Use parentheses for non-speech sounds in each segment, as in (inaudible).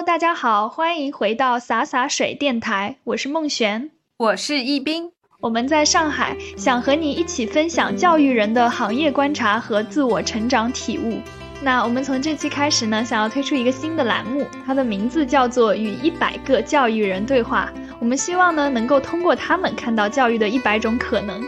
Hello，大家好，欢迎回到洒洒水电台，我是孟璇，我是易斌，我们在上海，想和你一起分享教育人的行业观察和自我成长体悟。那我们从这期开始呢，想要推出一个新的栏目，它的名字叫做“与一百个教育人对话”。我们希望呢，能够通过他们看到教育的一百种可能。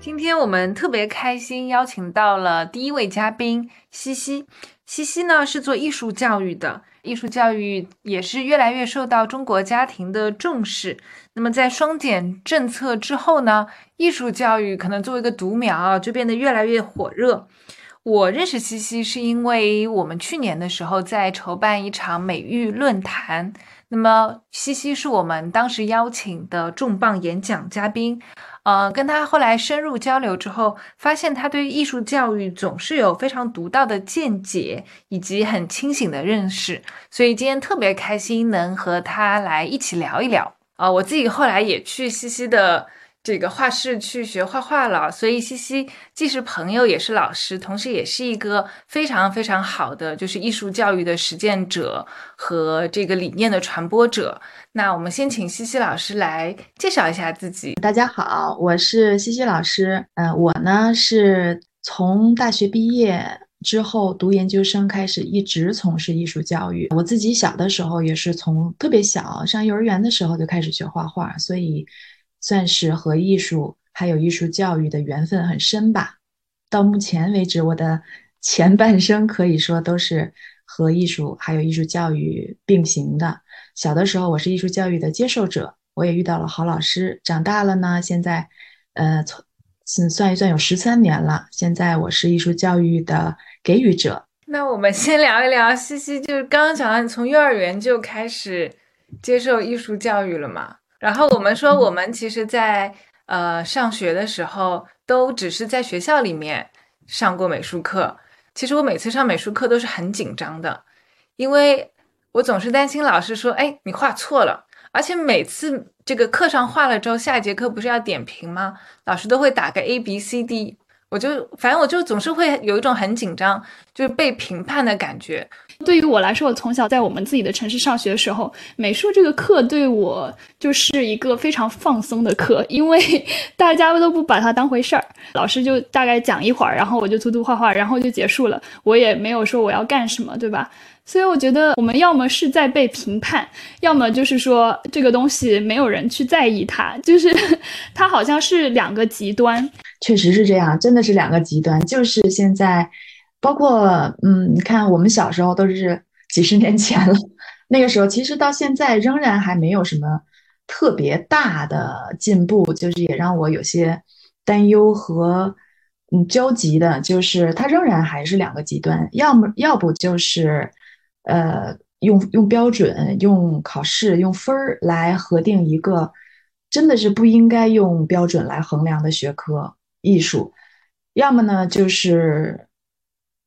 今天我们特别开心，邀请到了第一位嘉宾西西。西西呢是做艺术教育的，艺术教育也是越来越受到中国家庭的重视。那么在双减政策之后呢，艺术教育可能作为一个独苗，就变得越来越火热。我认识西西是因为我们去年的时候在筹办一场美育论坛，那么西西是我们当时邀请的重磅演讲嘉宾。呃，跟他后来深入交流之后，发现他对艺术教育总是有非常独到的见解，以及很清醒的认识。所以今天特别开心能和他来一起聊一聊。啊，我自己后来也去西西的。这个画室去学画画了，所以西西既是朋友，也是老师，同时也是一个非常非常好的就是艺术教育的实践者和这个理念的传播者。那我们先请西西老师来介绍一下自己。大家好，我是西西老师。嗯，我呢是从大学毕业之后读研究生开始，一直从事艺术教育。我自己小的时候也是从特别小上幼儿园的时候就开始学画画，所以。算是和艺术还有艺术教育的缘分很深吧。到目前为止，我的前半生可以说都是和艺术还有艺术教育并行的。小的时候，我是艺术教育的接受者，我也遇到了好老师。长大了呢，现在，呃，从算一算有十三年了。现在我是艺术教育的给予者。那我们先聊一聊，西西就是刚刚讲到，你从幼儿园就开始接受艺术教育了吗？然后我们说，我们其实，在呃上学的时候，都只是在学校里面上过美术课。其实我每次上美术课都是很紧张的，因为我总是担心老师说：“哎，你画错了。”而且每次这个课上画了之后，下一节课不是要点评吗？老师都会打个 A B C D，我就反正我就总是会有一种很紧张，就是被评判的感觉。对于我来说，我从小在我们自己的城市上学的时候，美术这个课对我就是一个非常放松的课，因为 (laughs) 大家都不把它当回事儿，老师就大概讲一会儿，然后我就涂涂画画，然后就结束了，我也没有说我要干什么，对吧？所以我觉得我们要么是在被评判，要么就是说这个东西没有人去在意它，就是 (laughs) 它好像是两个极端。确实是这样，真的是两个极端，就是现在。包括嗯，你看我们小时候都是几十年前了，那个时候其实到现在仍然还没有什么特别大的进步，就是也让我有些担忧和嗯焦急的，就是它仍然还是两个极端，要么要不就是呃用用标准、用考试、用分儿来核定一个真的是不应该用标准来衡量的学科艺术，要么呢就是。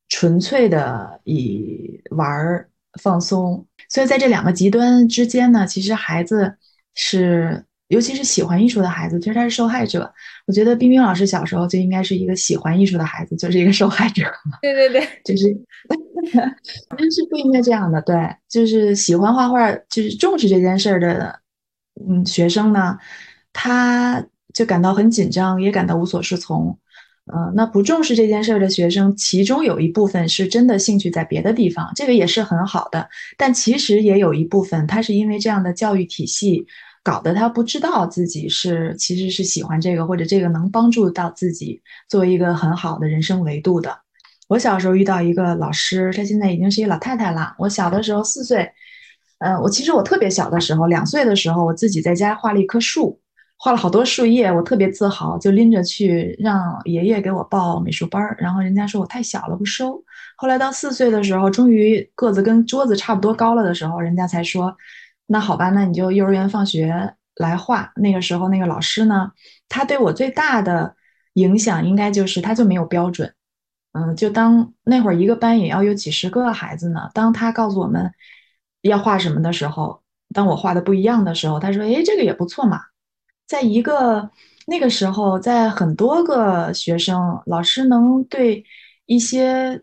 纯粹的以玩儿放松，所以在这两个极端之间呢，其实孩子是，尤其是喜欢艺术的孩子，其实他是受害者。我觉得冰冰老师小时候就应该是一个喜欢艺术的孩子，就是一个受害者。(laughs) 对对对，就是，但是不应该这样的。对，就是喜欢画画，就是重视这件事儿的，嗯，学生呢，他就感到很紧张，也感到无所适从。嗯，那不重视这件事儿的学生，其中有一部分是真的兴趣在别的地方，这个也是很好的。但其实也有一部分，他是因为这样的教育体系搞得他不知道自己是其实是喜欢这个，或者这个能帮助到自己作为一个很好的人生维度的。我小时候遇到一个老师，她现在已经是一个老太太了。我小的时候四岁，嗯，我其实我特别小的时候，两岁的时候，我自己在家画了一棵树。画了好多树叶，我特别自豪，就拎着去让爷爷给我报美术班儿。然后人家说我太小了不收。后来到四岁的时候，终于个子跟桌子差不多高了的时候，人家才说，那好吧，那你就幼儿园放学来画。那个时候那个老师呢，他对我最大的影响应该就是他就没有标准。嗯，就当那会儿一个班也要有几十个孩子呢，当他告诉我们要画什么的时候，当我画的不一样的时候，他说，哎，这个也不错嘛。在一个那个时候，在很多个学生，老师能对一些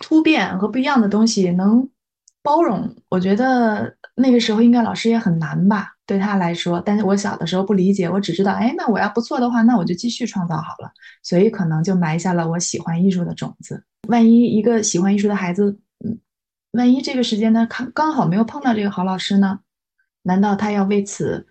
突变和不一样的东西能包容，我觉得那个时候应该老师也很难吧，对他来说。但是我小的时候不理解，我只知道，哎，那我要不错的话，那我就继续创造好了。所以可能就埋下了我喜欢艺术的种子。万一一个喜欢艺术的孩子，嗯，万一这个时间呢，刚刚好没有碰到这个好老师呢？难道他要为此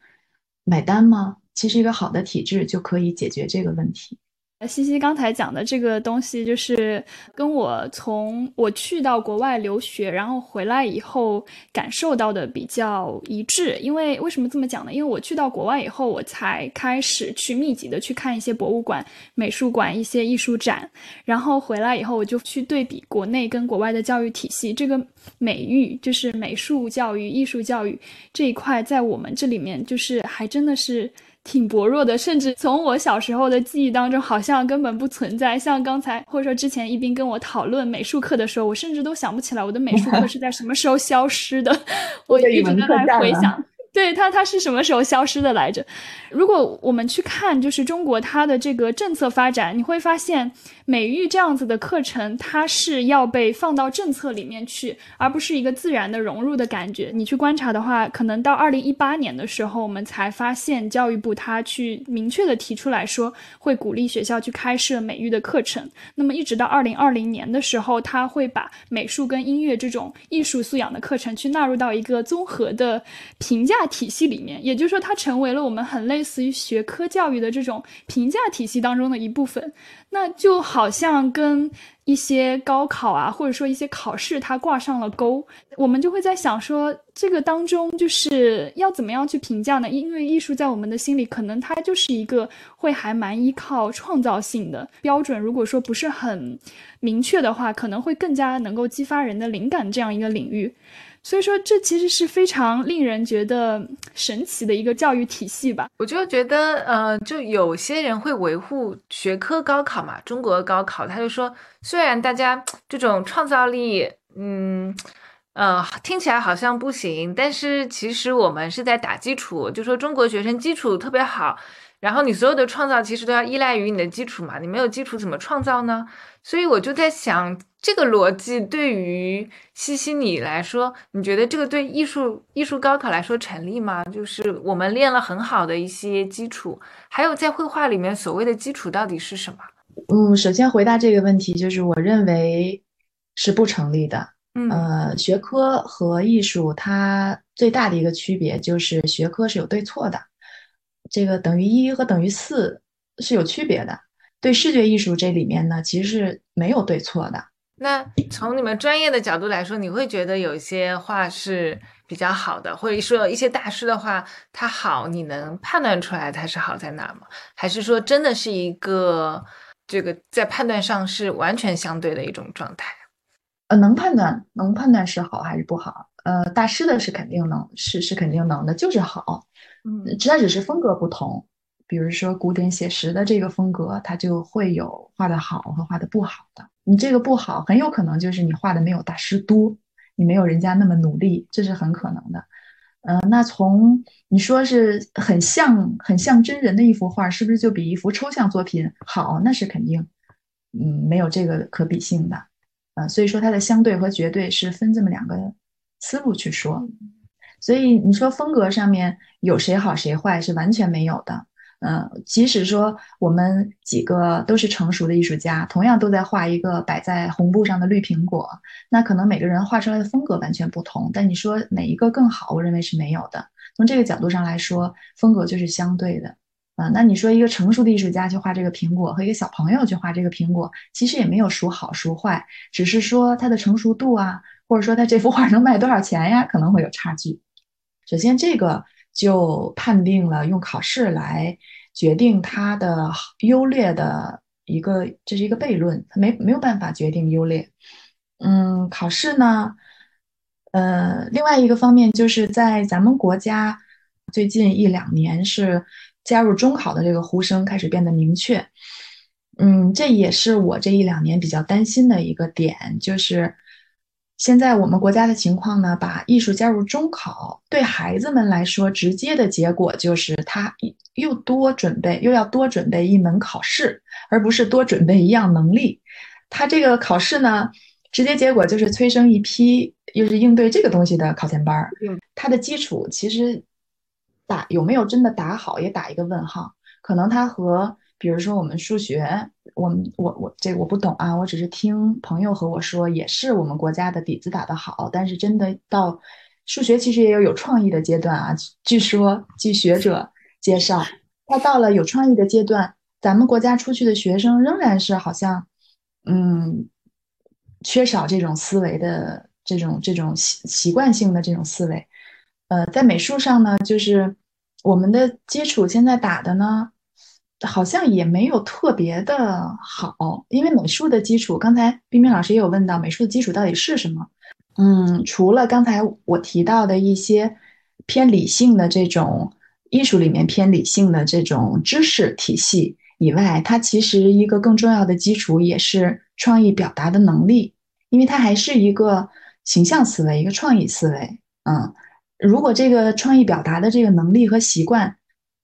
买单吗？其实一个好的体质就可以解决这个问题。西西刚才讲的这个东西，就是跟我从我去到国外留学，然后回来以后感受到的比较一致。因为为什么这么讲呢？因为我去到国外以后，我才开始去密集的去看一些博物馆、美术馆、一些艺术展，然后回来以后，我就去对比国内跟国外的教育体系。这个美育，就是美术教育、艺术教育这一块，在我们这里面，就是还真的是。挺薄弱的，甚至从我小时候的记忆当中，好像根本不存在。像刚才或者说之前一斌跟我讨论美术课的时候，我甚至都想不起来我的美术课 (laughs) 是在什么时候消失的。(laughs) 我一直在回想。对它，它是什么时候消失的来着？如果我们去看，就是中国它的这个政策发展，你会发现美育这样子的课程，它是要被放到政策里面去，而不是一个自然的融入的感觉。你去观察的话，可能到二零一八年的时候，我们才发现教育部它去明确的提出来说，会鼓励学校去开设美育的课程。那么一直到二零二零年的时候，他会把美术跟音乐这种艺术素养的课程去纳入到一个综合的评价。体系里面，也就是说，它成为了我们很类似于学科教育的这种评价体系当中的一部分。那就好像跟一些高考啊，或者说一些考试，它挂上了钩。我们就会在想说，这个当中就是要怎么样去评价呢？因为艺术在我们的心里，可能它就是一个会还蛮依靠创造性的标准。如果说不是很明确的话，可能会更加能够激发人的灵感这样一个领域。所以说，这其实是非常令人觉得神奇的一个教育体系吧。我就觉得，呃，就有些人会维护学科高考嘛，中国高考，他就说，虽然大家这种创造力，嗯，呃，听起来好像不行，但是其实我们是在打基础，就说中国学生基础特别好。然后你所有的创造其实都要依赖于你的基础嘛，你没有基础怎么创造呢？所以我就在想，这个逻辑对于西西你来说，你觉得这个对艺术艺术高考来说成立吗？就是我们练了很好的一些基础，还有在绘画里面所谓的基础到底是什么？嗯，首先回答这个问题，就是我认为是不成立的。嗯，呃，学科和艺术它最大的一个区别就是学科是有对错的。这个等于一和等于四是有区别的。对视觉艺术这里面呢，其实是没有对错的。那从你们专业的角度来说，你会觉得有一些画是比较好的，或者说一些大师的话，他好，你能判断出来他是好在哪吗？还是说真的是一个这个在判断上是完全相对的一种状态？呃，能判断，能判断是好还是不好。呃，大师的是肯定能，是是肯定能的，就是好。嗯，它只是风格不同，比如说古典写实的这个风格，它就会有画的好和画的不好的。你这个不好，很有可能就是你画的没有大师多，你没有人家那么努力，这是很可能的。嗯，那从你说是很像很像真人的一幅画，是不是就比一幅抽象作品好？那是肯定，嗯，没有这个可比性的。嗯，所以说它的相对和绝对是分这么两个思路去说。所以你说风格上面有谁好谁坏是完全没有的，嗯，即使说我们几个都是成熟的艺术家，同样都在画一个摆在红布上的绿苹果，那可能每个人画出来的风格完全不同。但你说哪一个更好，我认为是没有的。从这个角度上来说，风格就是相对的，啊，那你说一个成熟的艺术家去画这个苹果，和一个小朋友去画这个苹果，其实也没有孰好孰坏，只是说它的成熟度啊，或者说他这幅画能卖多少钱呀，可能会有差距。首先，这个就判定了用考试来决定它的优劣的一个，这是一个悖论，它没没有办法决定优劣。嗯，考试呢，呃，另外一个方面就是在咱们国家最近一两年是加入中考的这个呼声开始变得明确。嗯，这也是我这一两年比较担心的一个点，就是。现在我们国家的情况呢，把艺术加入中考，对孩子们来说，直接的结果就是他又多准备，又要多准备一门考试，而不是多准备一样能力。他这个考试呢，直接结果就是催生一批又是应对这个东西的考前班儿。嗯，它的基础其实打有没有真的打好，也打一个问号。可能它和比如说我们数学，我们我我这我不懂啊，我只是听朋友和我说，也是我们国家的底子打得好，但是真的到数学其实也有有创意的阶段啊。据说据学者介绍，他到了有创意的阶段，咱们国家出去的学生仍然是好像嗯缺少这种思维的这种这种习习惯性的这种思维。呃，在美术上呢，就是我们的基础现在打的呢。好像也没有特别的好，因为美术的基础，刚才冰冰老师也有问到，美术的基础到底是什么？嗯，除了刚才我提到的一些偏理性的这种艺术里面偏理性的这种知识体系以外，它其实一个更重要的基础也是创意表达的能力，因为它还是一个形象思维，一个创意思维。嗯，如果这个创意表达的这个能力和习惯，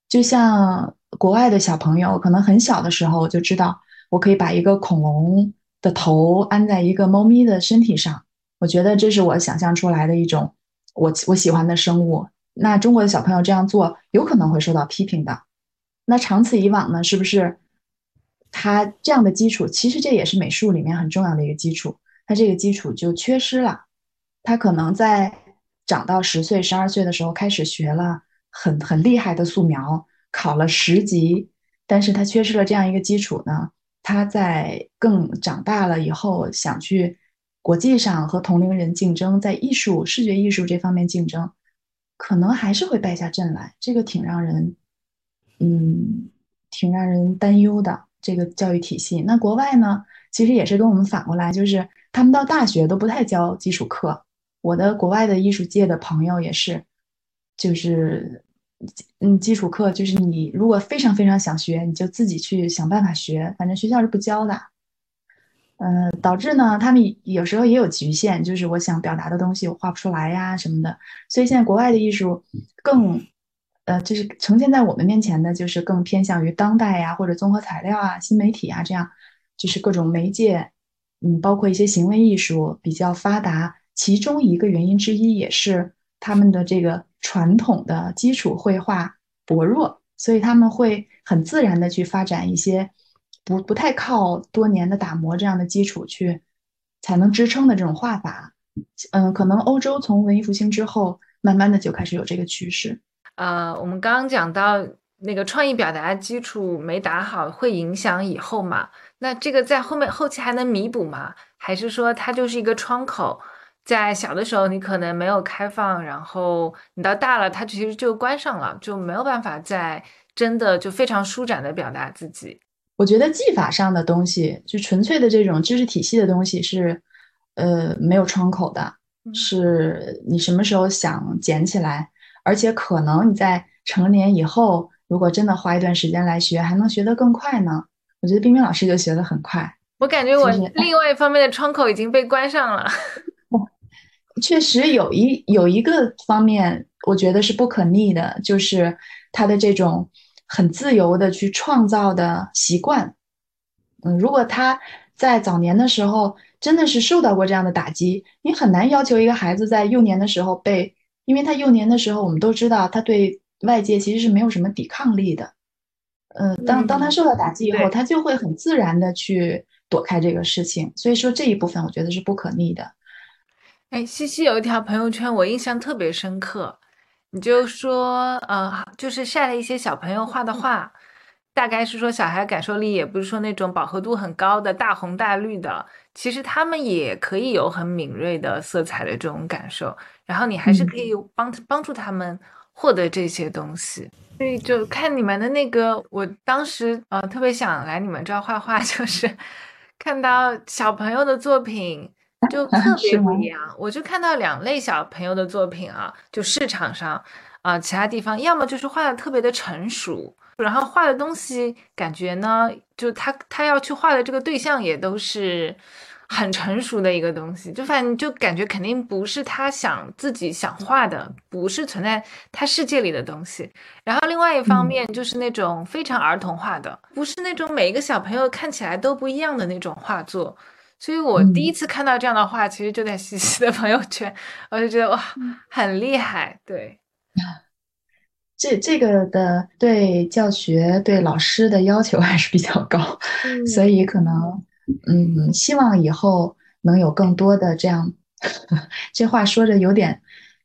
就像。国外的小朋友可能很小的时候就知道，我可以把一个恐龙的头安在一个猫咪的身体上。我觉得这是我想象出来的一种我我喜欢的生物。那中国的小朋友这样做有可能会受到批评的。那长此以往呢？是不是他这样的基础？其实这也是美术里面很重要的一个基础。他这个基础就缺失了。他可能在长到十岁、十二岁的时候开始学了很很厉害的素描。考了十级，但是他缺失了这样一个基础呢。他在更长大了以后，想去国际上和同龄人竞争，在艺术、视觉艺术这方面竞争，可能还是会败下阵来。这个挺让人，嗯，挺让人担忧的。这个教育体系，那国外呢，其实也是跟我们反过来，就是他们到大学都不太教基础课。我的国外的艺术界的朋友也是，就是。嗯，基础课就是你如果非常非常想学，你就自己去想办法学，反正学校是不教的。嗯，导致呢，他们有时候也有局限，就是我想表达的东西我画不出来呀什么的。所以现在国外的艺术更，呃，就是呈现在我们面前的，就是更偏向于当代呀，或者综合材料啊、新媒体啊这样，就是各种媒介，嗯，包括一些行为艺术比较发达。其中一个原因之一也是他们的这个。传统的基础绘画薄弱，所以他们会很自然的去发展一些不不太靠多年的打磨这样的基础去才能支撑的这种画法。嗯，可能欧洲从文艺复兴之后，慢慢的就开始有这个趋势。呃，我们刚刚讲到那个创意表达基础没打好，会影响以后嘛？那这个在后面后期还能弥补吗？还是说它就是一个窗口？在小的时候，你可能没有开放，然后你到大了，它其实就关上了，就没有办法再真的就非常舒展的表达自己。我觉得技法上的东西，就纯粹的这种知识体系的东西是，呃，没有窗口的，是你什么时候想捡起来，而且可能你在成年以后，如果真的花一段时间来学，还能学得更快呢。我觉得冰冰老师就学得很快，我感觉我另外一方面的窗口已经被关上了。确实有一有一个方面，我觉得是不可逆的，就是他的这种很自由的去创造的习惯。嗯，如果他在早年的时候真的是受到过这样的打击，你很难要求一个孩子在幼年的时候被，因为他幼年的时候我们都知道他对外界其实是没有什么抵抗力的。嗯，当当他受到打击以后，他就会很自然的去躲开这个事情。所以说这一部分我觉得是不可逆的。哎，西西有一条朋友圈，我印象特别深刻。你就说，呃，就是晒了一些小朋友画的画，大概是说小孩感受力也不是说那种饱和度很高的大红大绿的，其实他们也可以有很敏锐的色彩的这种感受。然后你还是可以帮帮助他们获得这些东西。所以就看你们的那个，我当时呃特别想来你们这儿画画，(laughs) 就是看到小朋友的作品。就 (laughs) 特别不一样，我就看到两类小朋友的作品啊，就市场上啊，其他地方要么就是画的特别的成熟，然后画的东西感觉呢，就他他要去画的这个对象也都是。很成熟的一个东西，就反正就感觉肯定不是他想自己想画的，不是存在他世界里的东西。然后另外一方面就是那种非常儿童化的，不是那种每一个小朋友看起来都不一样的那种画作。所以我第一次看到这样的话，其实就在西西的朋友圈，我就觉得哇，很厉害。对，(laughs) 这这个的对教学对老师的要求还是比较高，(laughs) 所以可能嗯，希望以后能有更多的这样，(laughs) 这话说着有点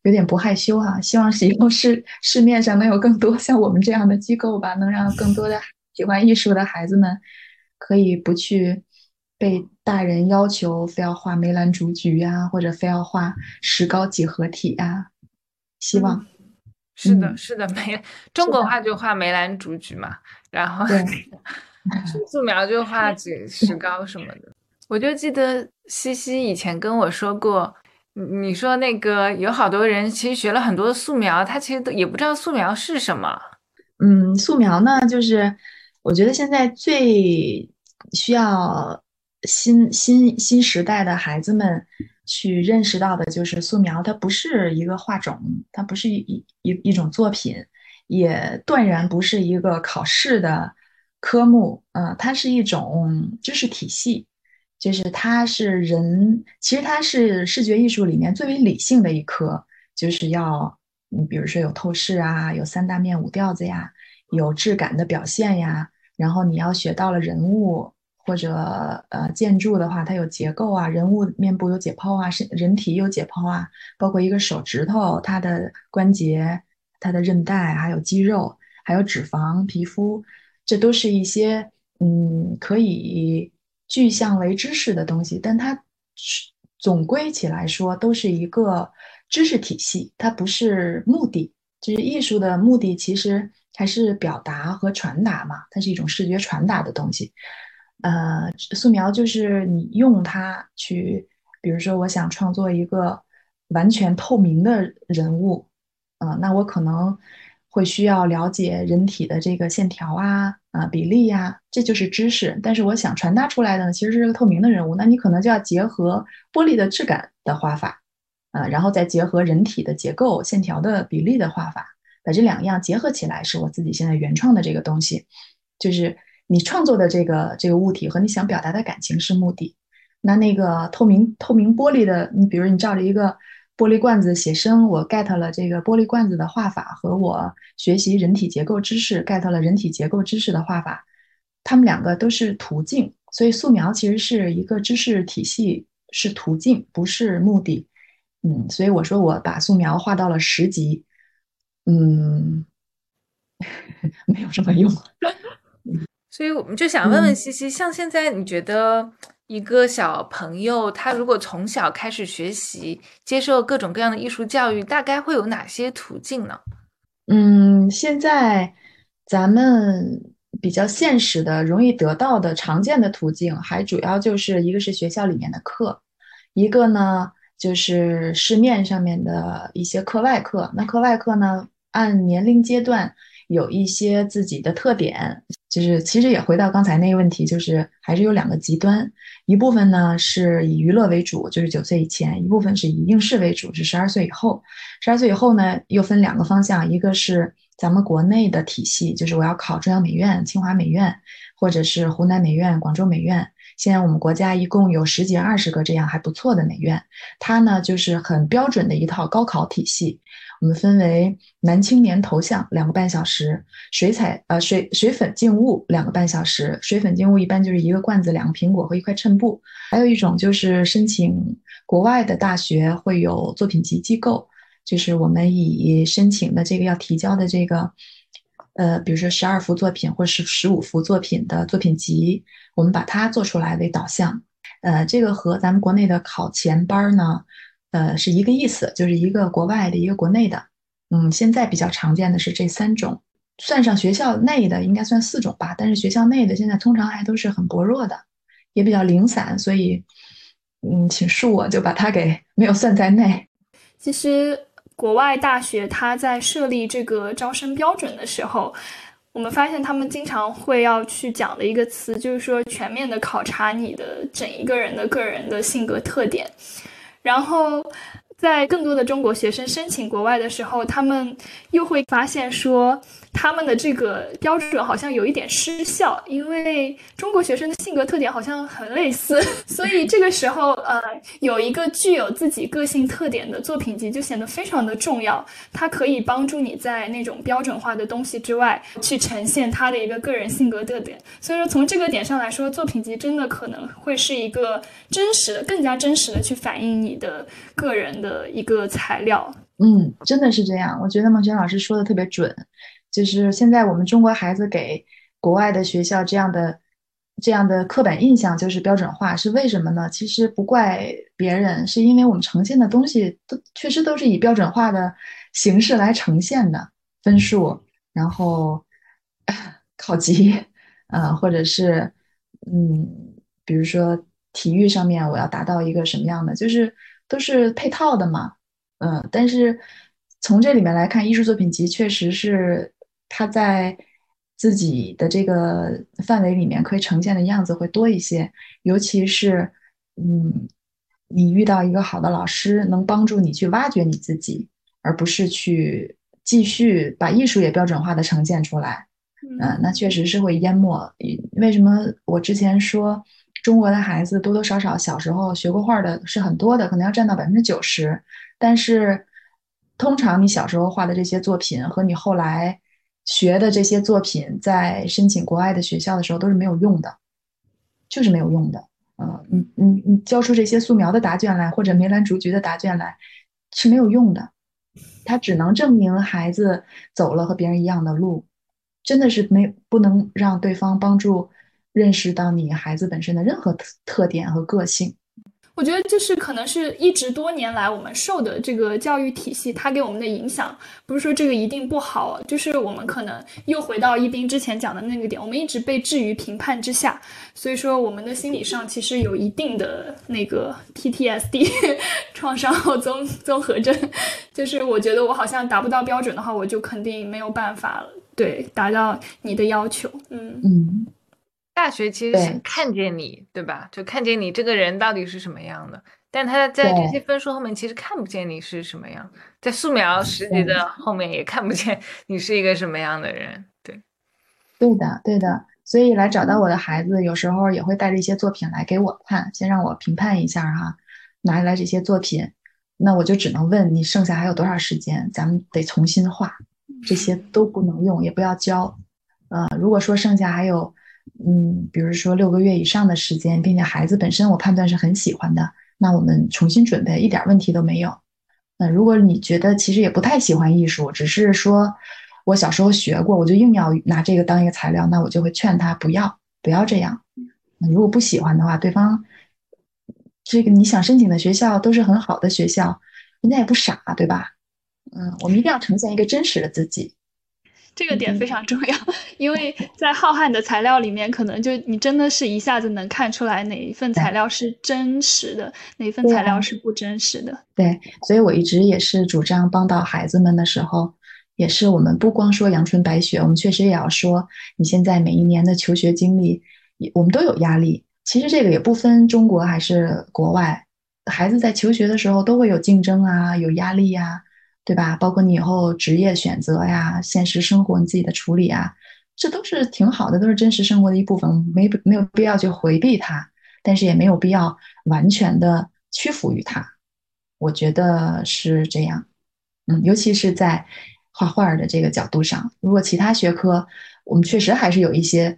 有点不害羞哈。希望以后市市面上能有更多像我们这样的机构吧，能让更多的喜欢艺术的孩子们可以不去。被大人要求非要画梅兰竹菊呀，或者非要画石膏几何体呀，希望是的，是的，梅 (laughs) 中国画就画梅兰竹菊嘛，然后 (laughs) 素描就画几石膏什么的。我就记得西西以前跟我说过，你说那个有好多人其实学了很多素描，他其实都也不知道素描是什么。嗯，素描呢，就是我觉得现在最需要。新新新时代的孩子们去认识到的就是素描，它不是一个画种，它不是一一一种作品，也断然不是一个考试的科目。嗯，它是一种知识体系，就是它是人，其实它是视觉艺术里面最为理性的一科，就是要，你比如说有透视啊，有三大面五调子呀，有质感的表现呀，然后你要学到了人物。或者呃建筑的话，它有结构啊，人物面部有解剖啊，是人体有解剖啊，包括一个手指头，它的关节、它的韧带，还有肌肉，还有脂肪、皮肤，这都是一些嗯可以具象为知识的东西，但它总归起来说都是一个知识体系，它不是目的。就是艺术的目的其实还是表达和传达嘛，它是一种视觉传达的东西。呃，素描就是你用它去，比如说我想创作一个完全透明的人物，嗯，那我可能会需要了解人体的这个线条啊，啊比例呀，这就是知识。但是我想传达出来的呢，其实是个透明的人物，那你可能就要结合玻璃的质感的画法，啊，然后再结合人体的结构线条的比例的画法，把这两样结合起来，是我自己现在原创的这个东西，就是。你创作的这个这个物体和你想表达的感情是目的，那那个透明透明玻璃的，你比如你照着一个玻璃罐子写生，我 get 了这个玻璃罐子的画法，和我学习人体结构知识 get 了人体结构知识的画法，他们两个都是途径，所以素描其实是一个知识体系，是途径，不是目的。嗯，所以我说我把素描画到了十级，嗯，(laughs) 没有什么用。所以我们就想问问西西，像现在你觉得一个小朋友，他如果从小开始学习，接受各种各样的艺术教育，大概会有哪些途径呢？嗯，现在咱们比较现实的、容易得到的、常见的途径，还主要就是一个是学校里面的课，一个呢就是市面上面的一些课外课。那课外课呢，按年龄阶段。有一些自己的特点，就是其实也回到刚才那个问题，就是还是有两个极端，一部分呢是以娱乐为主，就是九岁以前；一部分是以应试为主，是十二岁以后。十二岁以后呢，又分两个方向，一个是咱们国内的体系，就是我要考中央美院、清华美院，或者是湖南美院、广州美院。现在我们国家一共有十几、二十个这样还不错的美院，它呢就是很标准的一套高考体系。我们分为男青年头像两个半小时，水彩呃水水粉静物两个半小时，水粉静物一般就是一个罐子、两个苹果和一块衬布。还有一种就是申请国外的大学会有作品集机构，就是我们以申请的这个要提交的这个，呃，比如说十二幅作品或是十五幅作品的作品集，我们把它做出来为导向。呃，这个和咱们国内的考前班呢。呃，是一个意思，就是一个国外的，一个国内的。嗯，现在比较常见的是这三种，算上学校内的，应该算四种吧。但是学校内的现在通常还都是很薄弱的，也比较零散，所以，嗯，请恕我就把它给没有算在内。其实，国外大学它在设立这个招生标准的时候，我们发现他们经常会要去讲的一个词，就是说全面的考察你的整一个人的个人的性格特点。然后，在更多的中国学生申请国外的时候，他们又会发现说，他们的这个标准好像有一点失效，因为中国学生的性格特点好像很类似，(laughs) 所以这个时候，呃，有一个具有自己个性特点的作品集就显得非常的重要。它可以帮助你在那种标准化的东西之外，去呈现他的一个个人性格特点。所以说，从这个点上来说，作品集真的可能会是一个真实的、更加真实的去反映你的个人的一个材料。嗯，真的是这样。我觉得孟轩老师说的特别准，就是现在我们中国孩子给国外的学校这样的这样的刻板印象就是标准化，是为什么呢？其实不怪别人，是因为我们呈现的东西都确实都是以标准化的形式来呈现的，分数，然后考级，呃，或者是嗯，比如说体育上面我要达到一个什么样的，就是都是配套的嘛。嗯，但是从这里面来看，艺术作品集确实是它在自己的这个范围里面可以呈现的样子会多一些，尤其是嗯，你遇到一个好的老师，能帮助你去挖掘你自己，而不是去继续把艺术也标准化的呈现出来。嗯，那确实是会淹没。为什么我之前说中国的孩子多多少少小时候学过画的是很多的，可能要占到百分之九十。但是，通常你小时候画的这些作品和你后来学的这些作品，在申请国外的学校的时候都是没有用的，就是没有用的。嗯，你你你交出这些素描的答卷来，或者梅兰竹菊的答卷来，是没有用的。它只能证明孩子走了和别人一样的路，真的是没不能让对方帮助认识到你孩子本身的任何特特点和个性。我觉得就是可能是一直多年来我们受的这个教育体系，它给我们的影响，不是说这个一定不好，就是我们可能又回到一斌之前讲的那个点，我们一直被置于评判之下，所以说我们的心理上其实有一定的那个 PTSD (laughs) 创伤后综综合症，就是我觉得我好像达不到标准的话，我就肯定没有办法对达到你的要求，嗯。嗯。大学其实想看见你，对吧？就看见你这个人到底是什么样的，但他在这些分数后面其实看不见你是什么样，在素描十级的 (laughs) 后面也看不见你是一个什么样的人。对，对的，对的。所以来找到我的孩子，有时候也会带着一些作品来给我看，先让我评判一下哈。拿来这些作品，那我就只能问你剩下还有多少时间，咱们得重新画，这些都不能用，也不要交。呃，如果说剩下还有。嗯，比如说六个月以上的时间，并且孩子本身我判断是很喜欢的，那我们重新准备一点问题都没有。那如果你觉得其实也不太喜欢艺术，只是说我小时候学过，我就硬要拿这个当一个材料，那我就会劝他不要不要这样。如果不喜欢的话，对方这个你想申请的学校都是很好的学校，人家也不傻，对吧？嗯，我们一定要呈现一个真实的自己。这个点非常重要，因为在浩瀚的材料里面，可能就你真的是一下子能看出来哪一份材料是真实的，哪一份材料是不真实的。对，所以我一直也是主张帮到孩子们的时候，也是我们不光说阳春白雪，我们确实也要说你现在每一年的求学经历，我们都有压力。其实这个也不分中国还是国外，孩子在求学的时候都会有竞争啊，有压力呀。对吧？包括你以后职业选择呀，现实生活你自己的处理啊，这都是挺好的，都是真实生活的一部分，没没有必要去回避它，但是也没有必要完全的屈服于它。我觉得是这样，嗯，尤其是在画画的这个角度上，如果其他学科我们确实还是有一些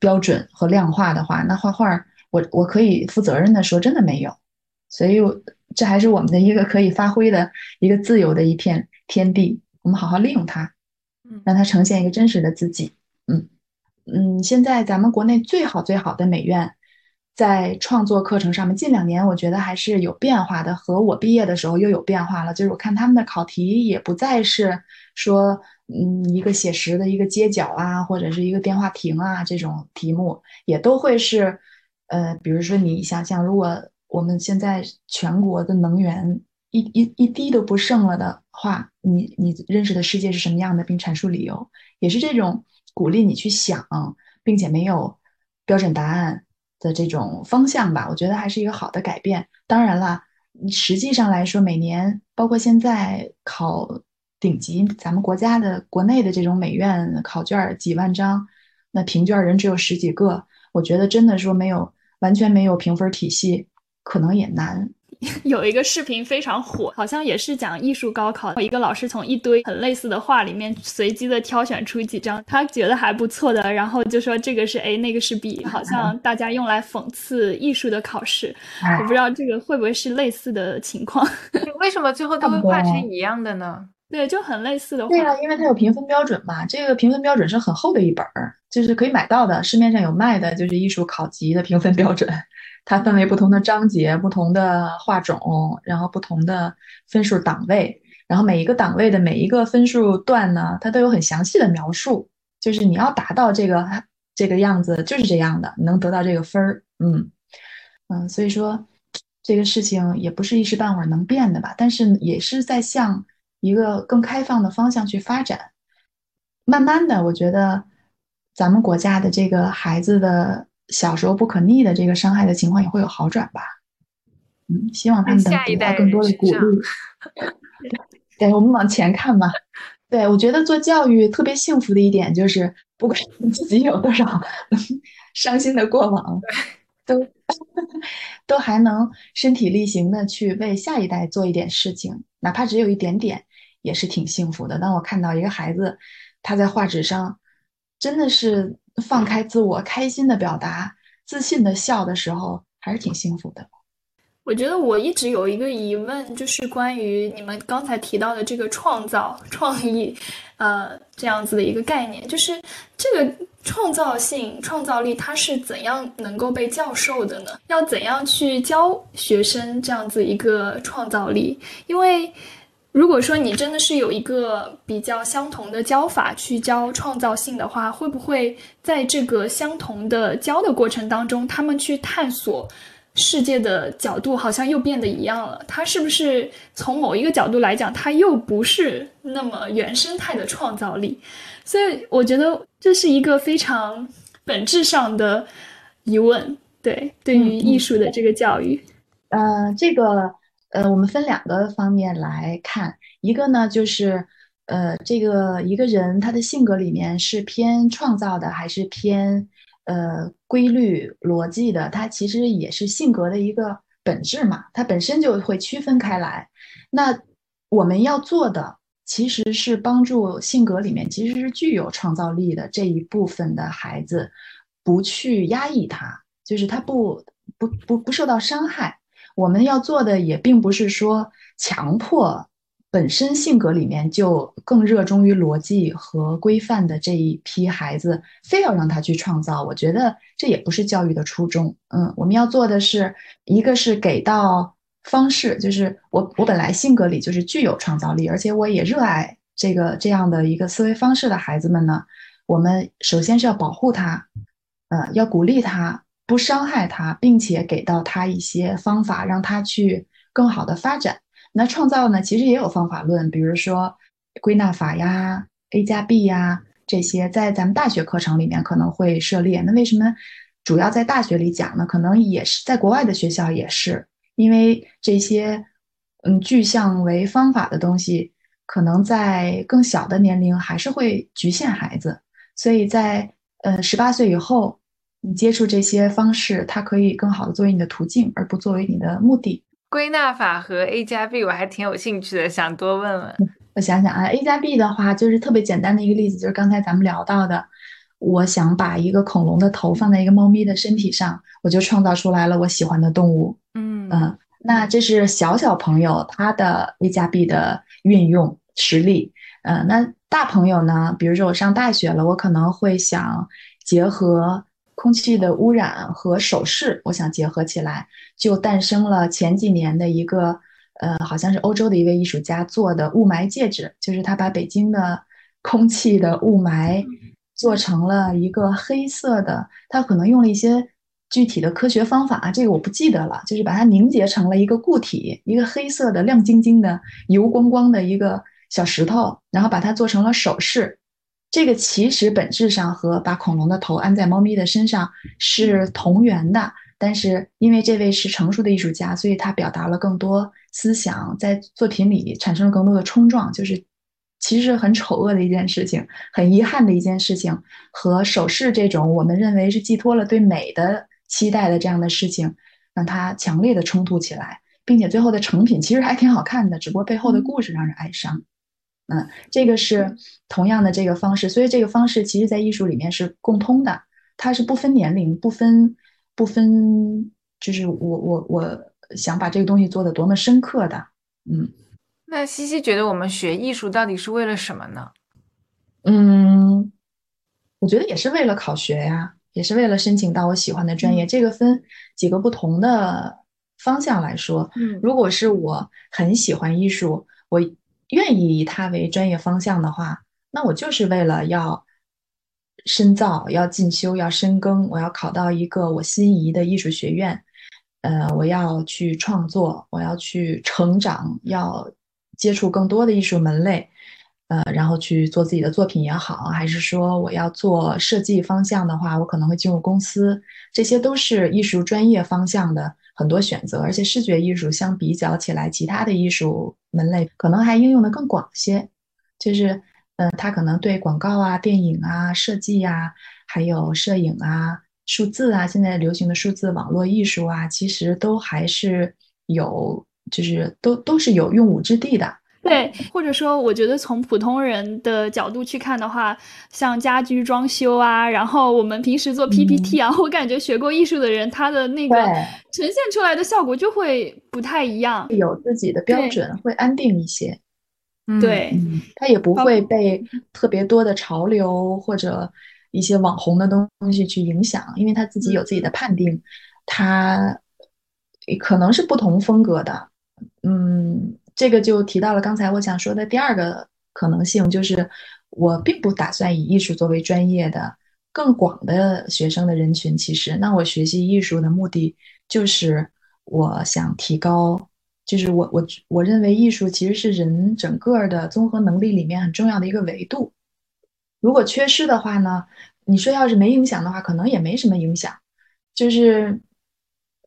标准和量化的话，那画画我我可以负责任的说，真的没有。所以。这还是我们的一个可以发挥的一个自由的一片天地，我们好好利用它，让它呈现一个真实的自己。嗯嗯，现在咱们国内最好最好的美院，在创作课程上面，近两年我觉得还是有变化的，和我毕业的时候又有变化了。就是我看他们的考题也不再是说，嗯，一个写实的一个街角啊，或者是一个电话亭啊这种题目，也都会是，呃，比如说你想想，如果。我们现在全国的能源一一一滴都不剩了的话，你你认识的世界是什么样的，并阐述理由，也是这种鼓励你去想，并且没有标准答案的这种方向吧。我觉得还是一个好的改变。当然了，实际上来说，每年包括现在考顶级，咱们国家的国内的这种美院考卷几万张，那评卷人只有十几个，我觉得真的说没有完全没有评分体系，可能也难。(laughs) 有一个视频非常火，好像也是讲艺术高考，一个老师从一堆很类似的画里面随机的挑选出几张他觉得还不错的，然后就说这个是 A，那个是 B，好像大家用来讽刺艺术的考试。我不知道这个会不会是类似的情况？(laughs) 为什么最后都会画成一样的呢？对，就很类似的。对啊，因为它有评分标准嘛。这个评分标准是很厚的一本儿，就是可以买到的，市面上有卖的，就是艺术考级的评分标准。它分为不同的章节、不同的画种，然后不同的分数档位，然后每一个档位的每一个分数段呢，它都有很详细的描述，就是你要达到这个这个样子，就是这样的，能得到这个分儿。嗯嗯，所以说这个事情也不是一时半会儿能变的吧，但是也是在向一个更开放的方向去发展。慢慢的，我觉得咱们国家的这个孩子的。小时候不可逆的这个伤害的情况也会有好转吧，嗯，希望他们能得到更多的鼓励。(laughs) 对，我们往前看吧。对，我觉得做教育特别幸福的一点就是，不管你自己有多少 (laughs) 伤心的过往，都 (laughs) 都还能身体力行的去为下一代做一点事情，哪怕只有一点点，也是挺幸福的。当我看到一个孩子他在画纸上，真的是。放开自我，开心的表达，自信的笑的时候，还是挺幸福的。我觉得我一直有一个疑问，就是关于你们刚才提到的这个创造、创意，呃，这样子的一个概念，就是这个创造性、创造力，它是怎样能够被教授的呢？要怎样去教学生这样子一个创造力？因为。如果说你真的是有一个比较相同的教法去教创造性的话，会不会在这个相同的教的过程当中，他们去探索世界的角度好像又变得一样了？它是不是从某一个角度来讲，它又不是那么原生态的创造力？所以我觉得这是一个非常本质上的疑问。对，对于艺术的这个教育，呃，这个。呃，我们分两个方面来看，一个呢就是，呃，这个一个人他的性格里面是偏创造的还是偏呃规律逻辑的，他其实也是性格的一个本质嘛，它本身就会区分开来。那我们要做的其实是帮助性格里面其实是具有创造力的这一部分的孩子，不去压抑他，就是他不不不不受到伤害。我们要做的也并不是说强迫本身性格里面就更热衷于逻辑和规范的这一批孩子，非要让他去创造。我觉得这也不是教育的初衷。嗯，我们要做的是一个是给到方式，就是我我本来性格里就是具有创造力，而且我也热爱这个这样的一个思维方式的孩子们呢，我们首先是要保护他，呃，要鼓励他。不伤害他，并且给到他一些方法，让他去更好的发展。那创造呢，其实也有方法论，比如说归纳法呀、A 加 B 呀这些，在咱们大学课程里面可能会涉猎。那为什么主要在大学里讲呢？可能也是在国外的学校也是，因为这些嗯具象为方法的东西，可能在更小的年龄还是会局限孩子，所以在呃十八岁以后。你接触这些方式，它可以更好的作为你的途径，而不作为你的目的。归纳法和 A 加 B，我还挺有兴趣的，想多问问。我想想啊，A 加 B 的话，就是特别简单的一个例子，就是刚才咱们聊到的，我想把一个恐龙的头放在一个猫咪的身体上，我就创造出来了我喜欢的动物。嗯嗯，那这是小小朋友他的 A 加 B 的运用实力。嗯，那大朋友呢？比如说我上大学了，我可能会想结合。空气的污染和首饰，我想结合起来，就诞生了前几年的一个，呃，好像是欧洲的一位艺术家做的雾霾戒指，就是他把北京的空气的雾霾做成了一个黑色的，他可能用了一些具体的科学方法，这个我不记得了，就是把它凝结成了一个固体，一个黑色的亮晶晶的油光光的一个小石头，然后把它做成了首饰。这个其实本质上和把恐龙的头安在猫咪的身上是同源的，但是因为这位是成熟的艺术家，所以他表达了更多思想，在作品里产生了更多的冲撞，就是其实很丑恶的一件事情，很遗憾的一件事情，和首饰这种我们认为是寄托了对美的期待的这样的事情，让它强烈的冲突起来，并且最后的成品其实还挺好看的，只不过背后的故事让人哀伤。嗯，这个是同样的这个方式，所以这个方式其实在艺术里面是共通的，它是不分年龄、不分不分，就是我我我想把这个东西做的多么深刻的，嗯。那西西觉得我们学艺术到底是为了什么呢？嗯，我觉得也是为了考学呀，也是为了申请到我喜欢的专业。这个分几个不同的方向来说。嗯，如果是我很喜欢艺术，我愿意以它为专业方向的话，那我就是为了要深造、要进修、要深耕，我要考到一个我心仪的艺术学院。呃，我要去创作，我要去成长，要。接触更多的艺术门类，呃，然后去做自己的作品也好，还是说我要做设计方向的话，我可能会进入公司，这些都是艺术专业方向的很多选择。而且视觉艺术相比较起来，其他的艺术门类可能还应用的更广些，就是，嗯，它可能对广告啊、电影啊、设计呀，还有摄影啊、数字啊，现在流行的数字网络艺术啊，其实都还是有。就是都都是有用武之地的，对，或者说，我觉得从普通人的角度去看的话，像家居装修啊，然后我们平时做 PPT 啊，我感觉学过艺术的人，他的那个呈现出来的效果就会不太一样，有自己的标准，会安定一些。对，他也不会被特别多的潮流或者一些网红的东东西去影响，因为他自己有自己的判定，他可能是不同风格的。嗯，这个就提到了刚才我想说的第二个可能性，就是我并不打算以艺术作为专业的更广的学生的人群。其实，那我学习艺术的目的就是我想提高，就是我我我认为艺术其实是人整个的综合能力里面很重要的一个维度。如果缺失的话呢，你说要是没影响的话，可能也没什么影响。就是，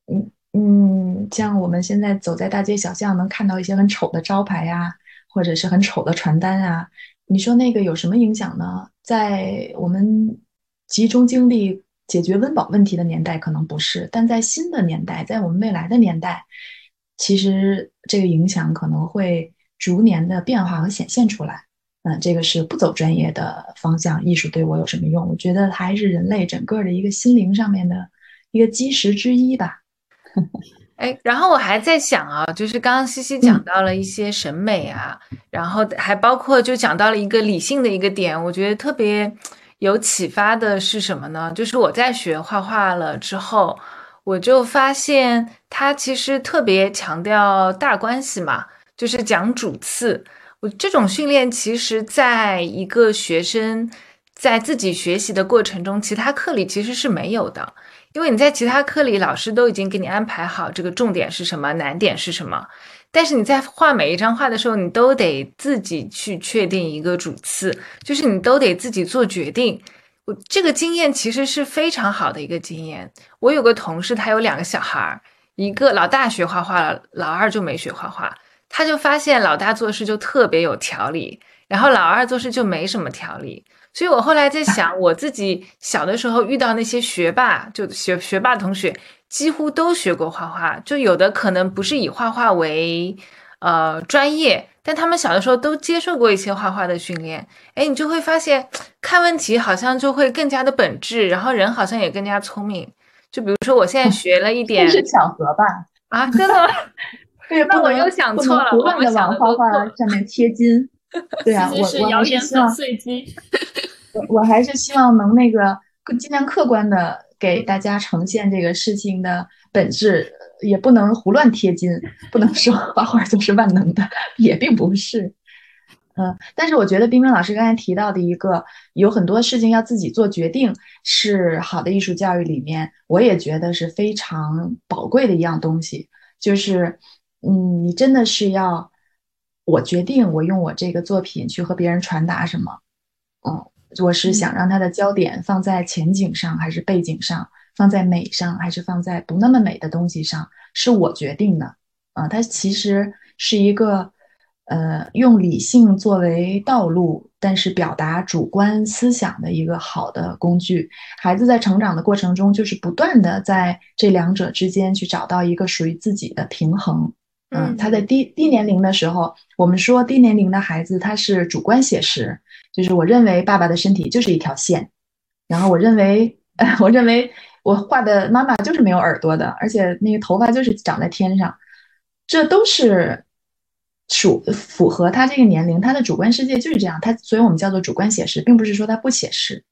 嗯。嗯，像我们现在走在大街小巷，能看到一些很丑的招牌呀，或者是很丑的传单啊。你说那个有什么影响呢？在我们集中精力解决温饱问题的年代，可能不是；但在新的年代，在我们未来的年代，其实这个影响可能会逐年的变化和显现出来。嗯，这个是不走专业的方向，艺术对我有什么用？我觉得还是人类整个的一个心灵上面的一个基石之一吧。(laughs) 哎，然后我还在想啊，就是刚刚西西讲到了一些审美啊，然后还包括就讲到了一个理性的一个点，我觉得特别有启发的是什么呢？就是我在学画画了之后，我就发现他其实特别强调大关系嘛，就是讲主次。我这种训练其实在一个学生在自己学习的过程中，其他课里其实是没有的。因为你在其他课里，老师都已经给你安排好这个重点是什么，难点是什么，但是你在画每一张画的时候，你都得自己去确定一个主次，就是你都得自己做决定。我这个经验其实是非常好的一个经验。我有个同事，他有两个小孩儿，一个老大学画画了，老二就没学画画，他就发现老大做事就特别有条理，然后老二做事就没什么条理。所以我后来在想，我自己小的时候遇到那些学霸，就学学霸同学，几乎都学过画画，就有的可能不是以画画为呃专业，但他们小的时候都接受过一些画画的训练。哎，你就会发现看问题好像就会更加的本质，然后人好像也更加聪明。就比如说我现在学了一点，是巧合吧？啊，真的吗？(laughs) 对，(laughs) 那我又想错了，不断的往画画上面贴金。(laughs) 对啊，我我还是希望，我我还是希望能那个尽量客观的给大家呈现这个事情的本质，也不能胡乱贴金，不能说画画就是万能的，也并不是。嗯，但是我觉得冰冰老师刚才提到的一个有很多事情要自己做决定，是好的艺术教育里面，我也觉得是非常宝贵的一样东西，就是嗯，你真的是要。我决定，我用我这个作品去和别人传达什么。嗯，我是想让它的焦点放在前景上，还是背景上？放在美上，还是放在不那么美的东西上？是我决定的。啊，它其实是一个呃，用理性作为道路，但是表达主观思想的一个好的工具。孩子在成长的过程中，就是不断的在这两者之间去找到一个属于自己的平衡。嗯，他在低低年龄的时候，我们说低年龄的孩子他是主观写实，就是我认为爸爸的身体就是一条线，然后我认为，(laughs) 我认为我画的妈妈就是没有耳朵的，而且那个头发就是长在天上，这都是。属符合他这个年龄，他的主观世界就是这样，他所以我们叫做主观写实，并不是说他不写实。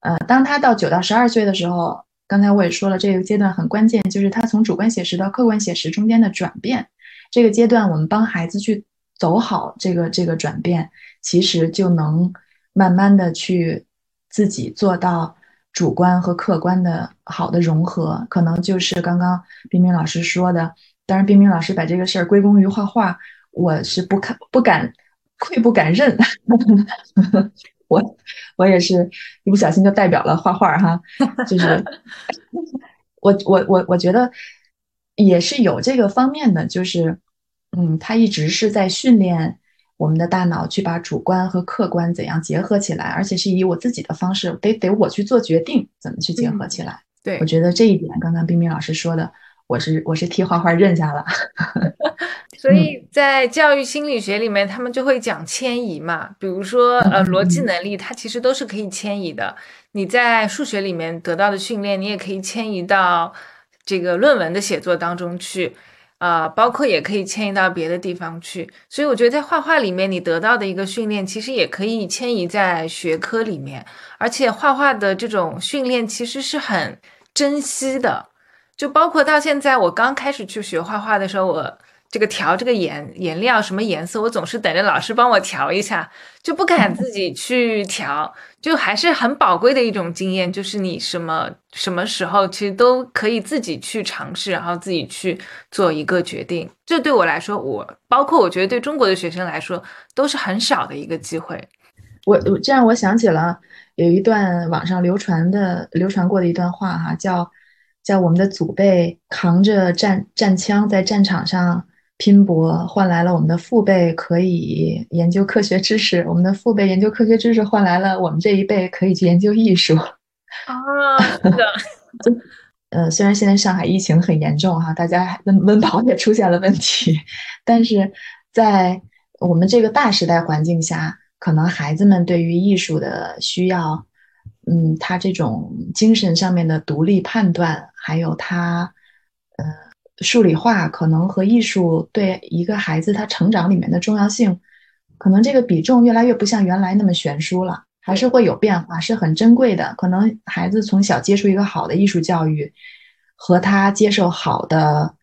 呃，当他到九到十二岁的时候，刚才我也说了，这个阶段很关键，就是他从主观写实到客观写实中间的转变。这个阶段，我们帮孩子去走好这个这个转变，其实就能慢慢的去自己做到主观和客观的好的融合。可能就是刚刚冰冰老师说的，当然冰冰老师把这个事儿归功于画画。我是不看不敢愧不敢认，(laughs) 我我也是一不小心就代表了画画哈，就是 (laughs) 我我我我觉得也是有这个方面的，就是嗯，他一直是在训练我们的大脑去把主观和客观怎样结合起来，而且是以我自己的方式，得得我去做决定怎么去结合起来。对我觉得这一点，刚刚冰冰老师说的。我是我是替画画认下了，(laughs) 所以在教育心理学里面，他们就会讲迁移嘛。比如说，呃，逻辑能力它其实都是可以迁移的。你在数学里面得到的训练，你也可以迁移到这个论文的写作当中去，啊，包括也可以迁移到别的地方去。所以我觉得在画画里面，你得到的一个训练，其实也可以迁移在学科里面。而且画画的这种训练其实是很珍惜的。就包括到现在，我刚开始去学画画的时候，我这个调这个颜颜料什么颜色，我总是等着老师帮我调一下，就不敢自己去调，就还是很宝贵的一种经验。就是你什么什么时候其实都可以自己去尝试，然后自己去做一个决定。这对我来说，我包括我觉得对中国的学生来说，都是很少的一个机会。我我这样我想起了有一段网上流传的流传过的一段话哈，叫。叫我们的祖辈扛着战战枪在战场上拼搏，换来了我们的父辈可以研究科学知识。我们的父辈研究科学知识，换来了我们这一辈可以去研究艺术。啊，是的。(laughs) 呃，虽然现在上海疫情很严重哈，大家温温饱也出现了问题，但是在我们这个大时代环境下，可能孩子们对于艺术的需要。嗯，他这种精神上面的独立判断，还有他，呃，数理化可能和艺术对一个孩子他成长里面的重要性，可能这个比重越来越不像原来那么悬殊了，还是会有变化，是很珍贵的。可能孩子从小接触一个好的艺术教育，和他接受好的。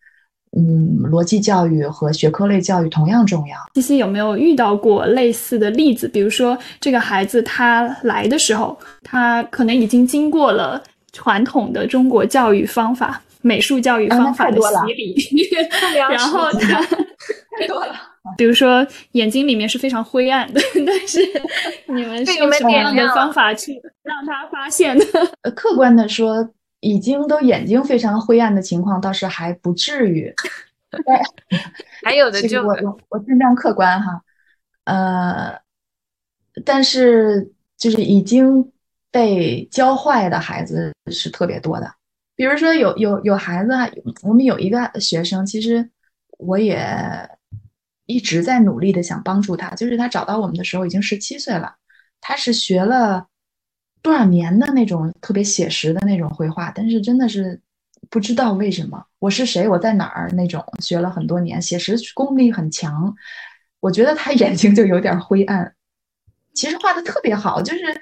嗯，逻辑教育和学科类教育同样重要。西西有没有遇到过类似的例子？比如说，这个孩子他来的时候，他可能已经经过了传统的中国教育方法、美术教育方法的洗礼，(laughs) 然后他太多了。(laughs) 比如说，眼睛里面是非常灰暗的，(laughs) 但是你们是用什么样的方法去让他发现的？呃，客观的说。已经都眼睛非常灰暗的情况倒是还不至于，还有的就我我我尽量客观哈，呃，但是就是已经被教坏的孩子是特别多的，比如说有有有孩子，我们有一个学生，其实我也一直在努力的想帮助他，就是他找到我们的时候已经十七岁了，他是学了。多少年的那种特别写实的那种绘画，但是真的是不知道为什么我是谁，我在哪儿那种学了很多年，写实功力很强。我觉得他 (laughs) 眼睛就有点灰暗，其实画的特别好，就是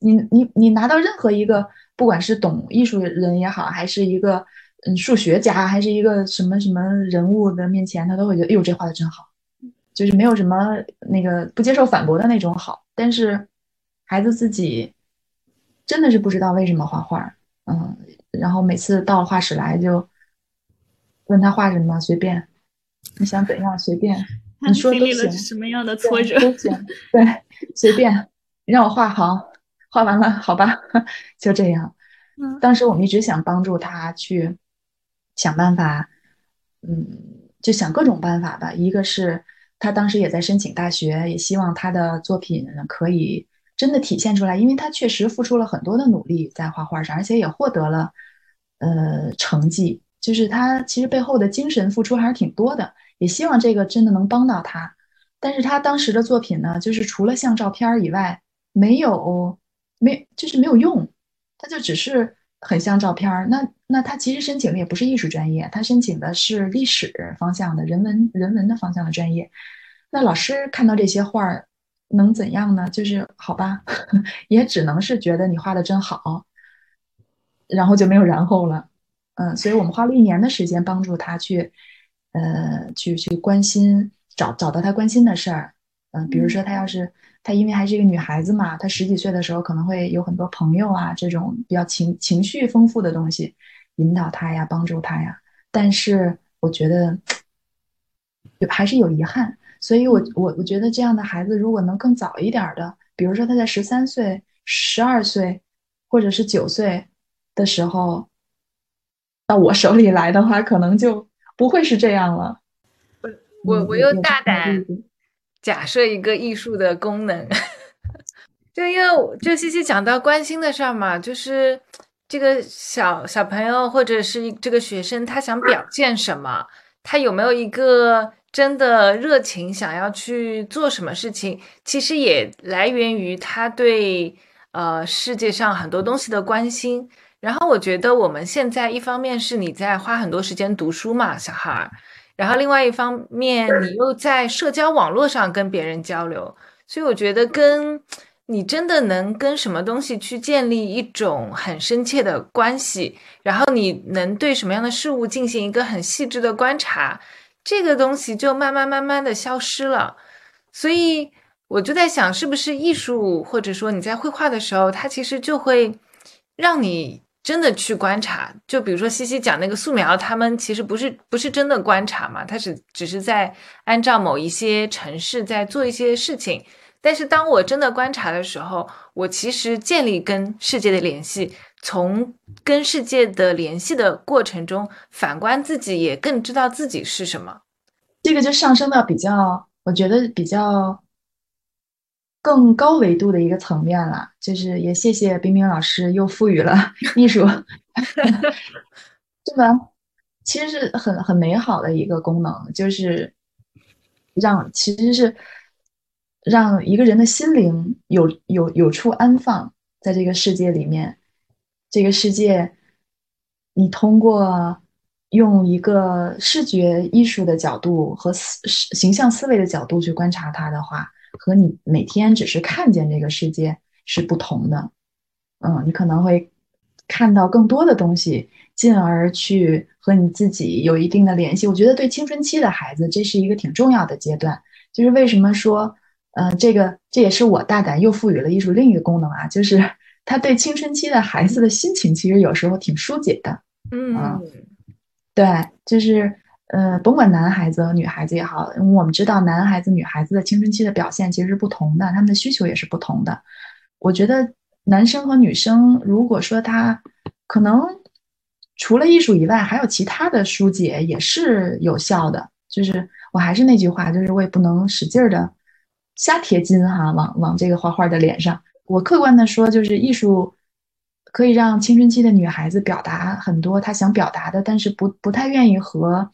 你你你拿到任何一个，不管是懂艺术人也好，还是一个嗯数学家，还是一个什么什么人物的面前，他都会觉得，哎呦，这画的真好，就是没有什么那个不接受反驳的那种好。但是孩子自己。真的是不知道为什么画画，嗯，然后每次到了画室来就问他画什么，随便，你想怎样随便，你说都行。什么样的挫折都行，对，随便，(laughs) 让我画好，画完了好吧，(laughs) 就这样。嗯，当时我们一直想帮助他去想办法，嗯，就想各种办法吧。一个是他当时也在申请大学，也希望他的作品可以真的体现出来，因为他确实付出了很多的努力在画画上，而且也获得了呃成绩。就是他其实背后的精神付出还是挺多的，也希望这个真的能帮到他。但是他当时的作品呢，就是除了像照片以外，没有没就是没有用，他就只是很像照片儿。那那他其实申请的也不是艺术专业，他申请的是历史方向的人文人文的方向的专业。那老师看到这些画儿能怎样呢？就是好吧，(laughs) 也只能是觉得你画的真好，然后就没有然后了。嗯，所以我们花了一年的时间帮助他去，呃，去去关心找找到他关心的事儿。嗯，比如说他要是他因为还是一个女孩子嘛，她十几岁的时候可能会有很多朋友啊，这种比较情情绪丰富的东西引导她呀，帮助她呀。但是我觉得有还是有遗憾，所以我我我觉得这样的孩子如果能更早一点的，比如说他在十三岁、十二岁或者是九岁的时候。到我手里来的话，可能就不会是这样了。我我我又大胆假设一个艺术的功能，就因为就西西讲到关心的事儿嘛，就是这个小小朋友或者是这个学生，他想表现什么，他有没有一个真的热情想要去做什么事情，其实也来源于他对呃世界上很多东西的关心。然后我觉得我们现在一方面是你在花很多时间读书嘛，小孩儿，然后另外一方面你又在社交网络上跟别人交流，所以我觉得跟你真的能跟什么东西去建立一种很深切的关系，然后你能对什么样的事物进行一个很细致的观察，这个东西就慢慢慢慢的消失了。所以我就在想，是不是艺术或者说你在绘画的时候，它其实就会让你。真的去观察，就比如说西西讲那个素描，他们其实不是不是真的观察嘛，他是只是在按照某一些城市在做一些事情。但是当我真的观察的时候，我其实建立跟世界的联系，从跟世界的联系的过程中，反观自己也更知道自己是什么。这个就上升到比较，我觉得比较。更高维度的一个层面了，就是也谢谢冰冰老师又赋予了艺术这么其实是很很美好的一个功能，就是让其实是让一个人的心灵有有有处安放在这个世界里面。这个世界，你通过用一个视觉艺术的角度和思形象思维的角度去观察它的话。和你每天只是看见这个世界是不同的，嗯，你可能会看到更多的东西，进而去和你自己有一定的联系。我觉得对青春期的孩子，这是一个挺重要的阶段。就是为什么说，嗯，这个这也是我大胆又赋予了艺术另一个功能啊，就是 (laughs) 他对青春期的孩子的心情，其实有时候挺疏解的。嗯，对，就是。呃，甭管男孩子和女孩子也好，我们知道男孩子、女孩子的青春期的表现其实是不同的，他们的需求也是不同的。我觉得男生和女生，如果说他可能除了艺术以外，还有其他的疏解也是有效的。就是我还是那句话，就是我也不能使劲儿的瞎贴金哈，往往这个画画的脸上。我客观的说，就是艺术。可以让青春期的女孩子表达很多她想表达的，但是不不太愿意和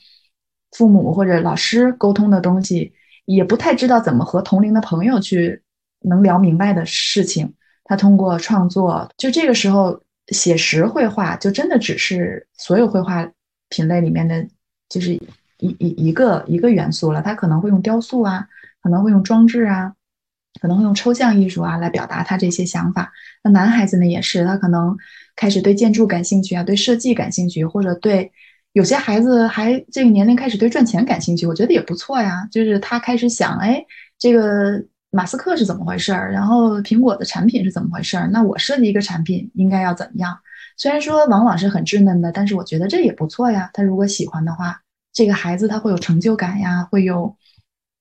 父母或者老师沟通的东西，也不太知道怎么和同龄的朋友去能聊明白的事情。他通过创作，就这个时候写实绘画，就真的只是所有绘画品类里面的就是一一一个一个元素了。他可能会用雕塑啊，可能会用装置啊。可能会用抽象艺术啊来表达他这些想法。那男孩子呢也是，他可能开始对建筑感兴趣啊，对设计感兴趣，或者对有些孩子还这个年龄开始对赚钱感兴趣。我觉得也不错呀，就是他开始想，哎，这个马斯克是怎么回事儿？然后苹果的产品是怎么回事儿？那我设计一个产品应该要怎么样？虽然说往往是很稚嫩的，但是我觉得这也不错呀。他如果喜欢的话，这个孩子他会有成就感呀，会有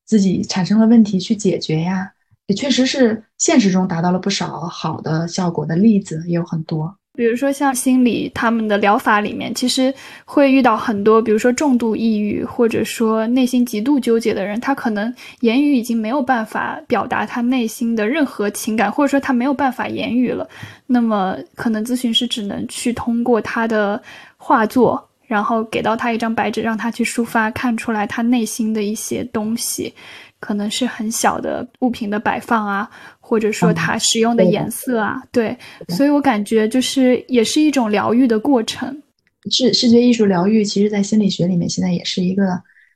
自己产生了问题去解决呀。也确实是现实中达到了不少好的效果的例子，也有很多。比如说像心理他们的疗法里面，其实会遇到很多，比如说重度抑郁或者说内心极度纠结的人，他可能言语已经没有办法表达他内心的任何情感，或者说他没有办法言语了。那么可能咨询师只能去通过他的画作，然后给到他一张白纸，让他去抒发，看出来他内心的一些东西。可能是很小的物品的摆放啊，或者说它使用的颜色啊，对，所以我感觉就是也是一种疗愈的过程。视视觉艺术疗愈，其实在心理学里面现在也是一个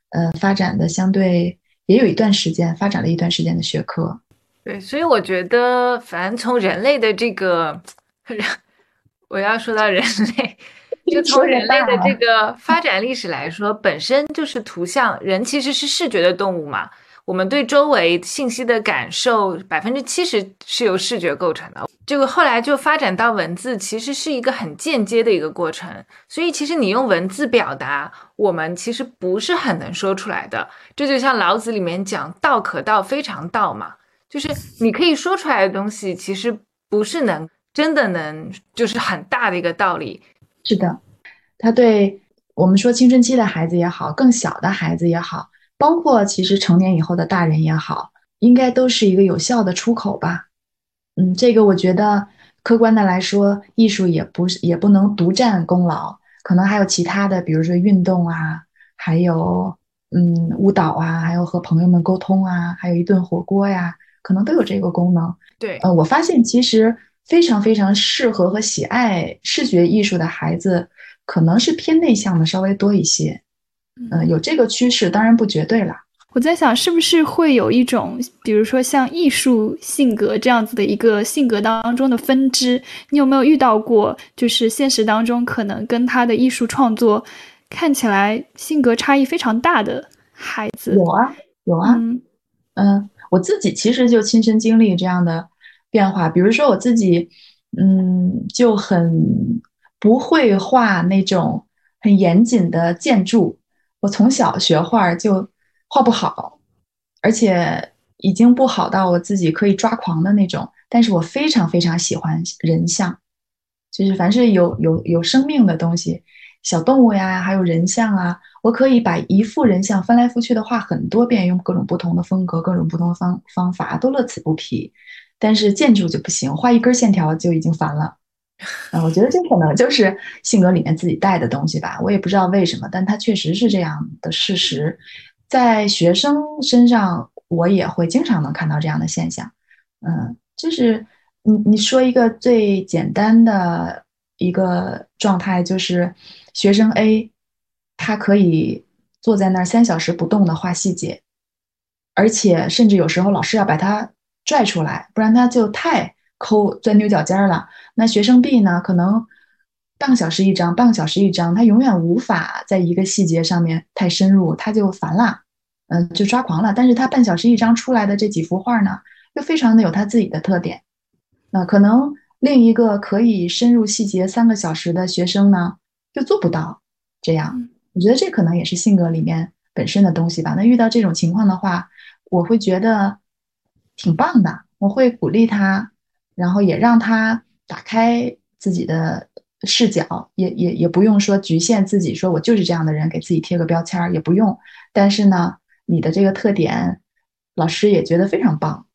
呃发展的相对也有一段时间发展了一段时间的学科。对，所以我觉得，反正从人类的这个，(laughs) 我要说到人类，就从人类的这个发展历史来说，本身就是图像，人其实是视觉的动物嘛。我们对周围信息的感受，百分之七十是由视觉构成的。这个后来就发展到文字，其实是一个很间接的一个过程。所以，其实你用文字表达，我们其实不是很能说出来的。这就像老子里面讲“道可道，非常道”嘛，就是你可以说出来的东西，其实不是能真的能，就是很大的一个道理。是的，他对我们说青春期的孩子也好，更小的孩子也好。包括其实成年以后的大人也好，应该都是一个有效的出口吧。嗯，这个我觉得客观的来说，艺术也不是也不能独占功劳，可能还有其他的，比如说运动啊，还有嗯舞蹈啊，还有和朋友们沟通啊，还有一顿火锅呀，可能都有这个功能。对，呃，我发现其实非常非常适合和喜爱视觉艺术的孩子，可能是偏内向的稍微多一些。嗯，有这个趋势，当然不绝对啦。我在想，是不是会有一种，比如说像艺术性格这样子的一个性格当中的分支？你有没有遇到过，就是现实当中可能跟他的艺术创作看起来性格差异非常大的孩子？有啊，有啊。嗯，我自己其实就亲身经历这样的变化。比如说我自己，嗯，就很不会画那种很严谨的建筑。我从小学画就画不好，而且已经不好到我自己可以抓狂的那种。但是我非常非常喜欢人像，就是凡是有有有生命的东西，小动物呀，还有人像啊，我可以把一幅人像翻来覆去的画很多遍，用各种不同的风格、各种不同的方方法都乐此不疲。但是建筑就不行，画一根线条就已经烦了。啊，(laughs) 我觉得这可能就是性格里面自己带的东西吧，我也不知道为什么，但它确实是这样的事实。在学生身上，我也会经常能看到这样的现象。嗯，就是你你说一个最简单的一个状态，就是学生 A，他可以坐在那儿三小时不动的画细节，而且甚至有时候老师要把他拽出来，不然他就太。抠钻牛角尖了，那学生 B 呢？可能半个小时一张，半个小时一张，他永远无法在一个细节上面太深入，他就烦了，嗯，就抓狂了。但是他半小时一张出来的这几幅画呢，又非常的有他自己的特点。那可能另一个可以深入细节三个小时的学生呢，又做不到这样。我觉得这可能也是性格里面本身的东西吧。那遇到这种情况的话，我会觉得挺棒的，我会鼓励他。然后也让他打开自己的视角，也也也不用说局限自己，说我就是这样的人，给自己贴个标签儿也不用。但是呢，你的这个特点，老师也觉得非常棒。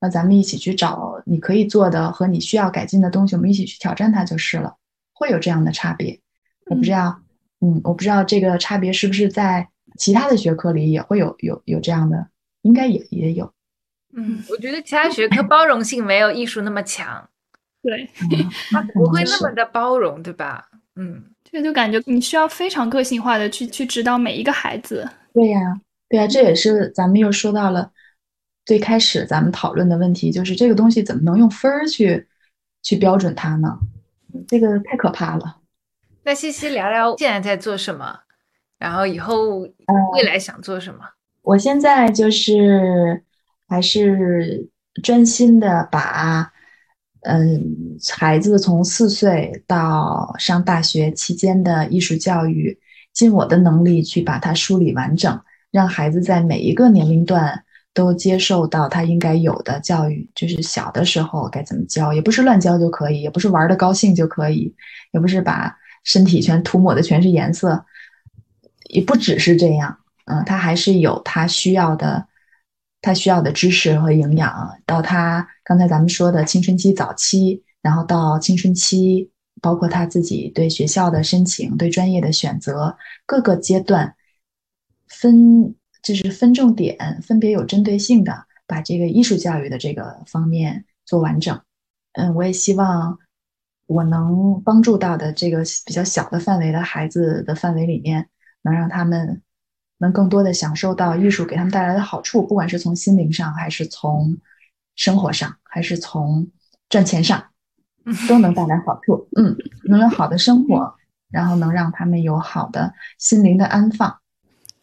那咱们一起去找你可以做的和你需要改进的东西，我们一起去挑战它就是了。会有这样的差别，我不知道，嗯，我不知道这个差别是不是在其他的学科里也会有有有这样的，应该也也有。嗯，我觉得其他学科包容性没有艺术那么强，(laughs) (laughs) 对，它不会那么的包容，对吧？嗯，这个就感觉你需要非常个性化的去去指导每一个孩子。对呀，对呀，这也是咱们又说到了最开始咱们讨论的问题，就是这个东西怎么能用分儿去去标准它呢？这个太可怕了。那西西聊聊现在在做什么，然后以后未来想做什么？我现在就是。还是专心的把，嗯，孩子从四岁到上大学期间的艺术教育，尽我的能力去把它梳理完整，让孩子在每一个年龄段都接受到他应该有的教育，就是小的时候该怎么教，也不是乱教就可以，也不是玩的高兴就可以，也不是把身体全涂抹的全是颜色，也不只是这样，嗯，他还是有他需要的，他需要的知识和营养。到他刚才咱们说的青春期早期，然后到青春期，包括他自己对学校的申请、对专业的选择，各个阶段分。就是分重点，分别有针对性的把这个艺术教育的这个方面做完整。嗯，我也希望我能帮助到的这个比较小的范围的孩子的范围里面，能让他们能更多的享受到艺术给他们带来的好处，不管是从心灵上，还是从生活上，还是从赚钱上，(laughs) 都能带来好处。嗯，能有好的生活，然后能让他们有好的心灵的安放。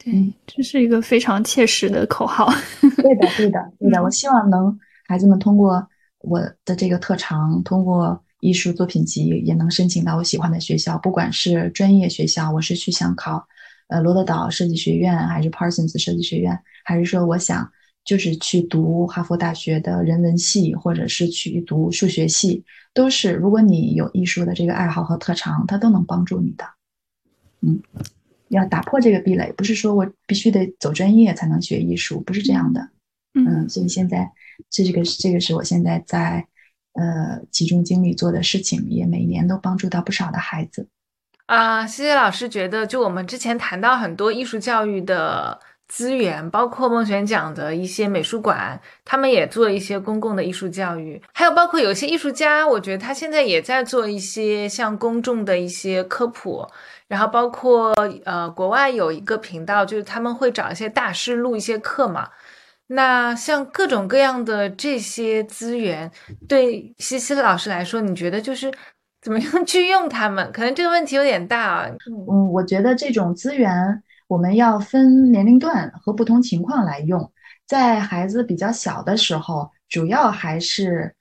对，这是一个非常切实的口号。对的，(laughs) 对的，对的。我希望能孩子们通过我的这个特长，通过艺术作品集，也能申请到我喜欢的学校，不管是专业学校，我是去想考呃罗德岛设计学院，还是 Parsons 设计学院，还是说我想就是去读哈佛大学的人文系，或者是去读数学系，都是如果你有艺术的这个爱好和特长，它都能帮助你的。嗯。要打破这个壁垒，不是说我必须得走专业才能学艺术，不是这样的。嗯，所以现在这个这个是我现在在呃集中精力做的事情，也每年都帮助到不少的孩子。啊，谢谢老师，觉得就我们之前谈到很多艺术教育的资源，包括孟璇讲的一些美术馆，他们也做一些公共的艺术教育，还有包括有些艺术家，我觉得他现在也在做一些像公众的一些科普。然后包括呃，国外有一个频道，就是他们会找一些大师录一些课嘛。那像各种各样的这些资源，对西西老师来说，你觉得就是怎么样去用它们？可能这个问题有点大啊。嗯，我觉得这种资源我们要分年龄段和不同情况来用。在孩子比较小的时候，主要还是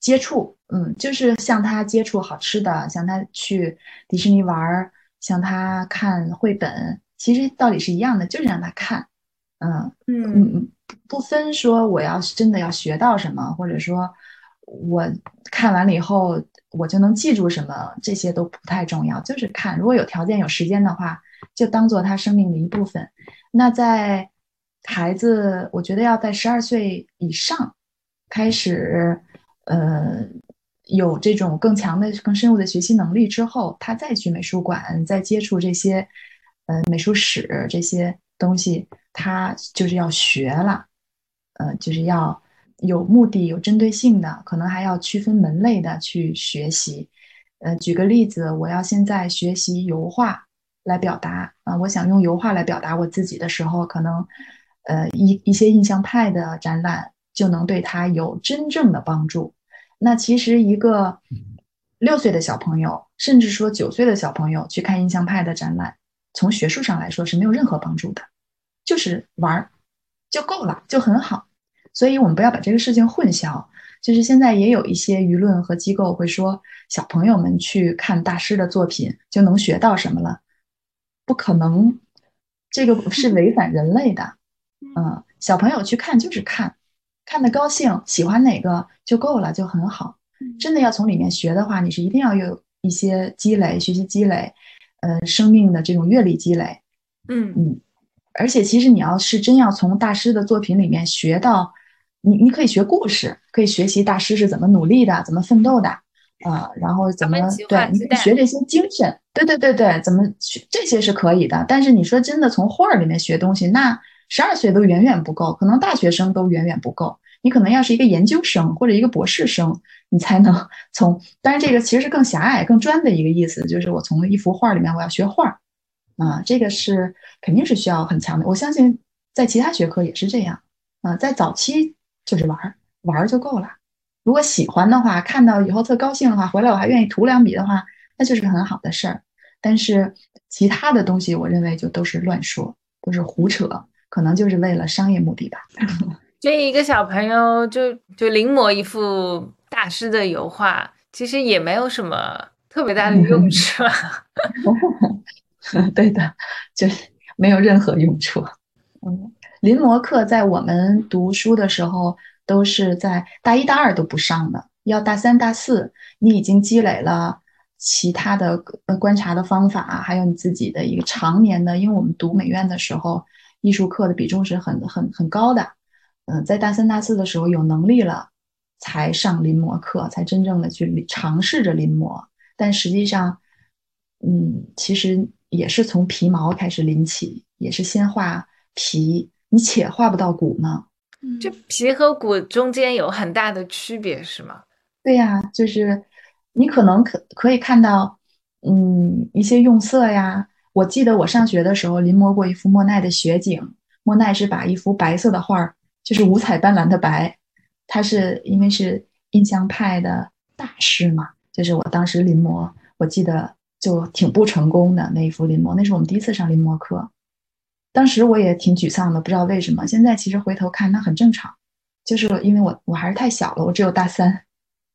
接触，嗯，就是向他接触好吃的，向他去迪士尼玩儿。像他看绘本，其实道理是一样的，就是让他看，嗯嗯嗯，不分说我要真的要学到什么，或者说我看完了以后我就能记住什么，这些都不太重要，就是看。如果有条件有时间的话，就当做他生命的一部分。那在孩子，我觉得要在十二岁以上开始，呃。有这种更强的、更深入的学习能力之后，他再去美术馆，再接触这些，呃，美术史这些东西，他就是要学了，呃，就是要有目的、有针对性的，可能还要区分门类的去学习。呃，举个例子，我要现在学习油画来表达啊，我想用油画来表达我自己的时候，可能，呃，一一些印象派的展览就能对他有真正的帮助。那其实一个六岁的小朋友，甚至说九岁的小朋友去看印象派的展览，从学术上来说是没有任何帮助的，就是玩儿就够了，就很好。所以我们不要把这个事情混淆。就是现在也有一些舆论和机构会说，小朋友们去看大师的作品就能学到什么了？不可能，这个是违反人类的。嗯，小朋友去看就是看。看的高兴，喜欢哪个就够了，就很好。真的要从里面学的话，你是一定要有一些积累、学习积累，呃，生命的这种阅历积累。嗯嗯。而且，其实你要是真要从大师的作品里面学到，你你可以学故事，可以学习大师是怎么努力的，怎么奋斗的，啊，然后怎么对，你学这些精神，对对对对，怎么学这些是可以的。但是你说真的从画儿里面学东西，那十二岁都远远不够，可能大学生都远远不够。你可能要是一个研究生或者一个博士生，你才能从。但是，这个其实是更狭隘、更专的一个意思，就是我从一幅画里面我要学画啊，这个是肯定是需要很强的。我相信在其他学科也是这样啊，在早期就是玩儿玩儿就够了。如果喜欢的话，看到以后特高兴的话，回来我还愿意涂两笔的话，那就是很好的事儿。但是其他的东西，我认为就都是乱说，都是胡扯，可能就是为了商业目的吧。(laughs) 这一个小朋友就就临摹一幅大师的油画，其实也没有什么特别大的用处。(laughs) (laughs) 对的，就是没有任何用处。嗯，临摹课在我们读书的时候都是在大一、大二都不上的，要大三、大四，你已经积累了其他的呃观察的方法，还有你自己的一个常年的，因为我们读美院的时候，艺术课的比重是很很很高的。嗯，在大三、大四的时候有能力了，才上临摹课，才真正的去尝试着临摹。但实际上，嗯，其实也是从皮毛开始临起，也是先画皮，你且画不到骨呢。这皮和骨中间有很大的区别，是吗？对呀，就是你可能可可以看到，嗯，一些用色呀。我记得我上学的时候临摹过一幅莫奈的雪景，莫奈是把一幅白色的画，就是五彩斑斓的白，他是因为是印象派的大师嘛。就是我当时临摹，我记得就挺不成功的那一幅临摹，那是我们第一次上临摹课，当时我也挺沮丧的，不知道为什么。现在其实回头看，那很正常，就是因为我我还是太小了，我只有大三，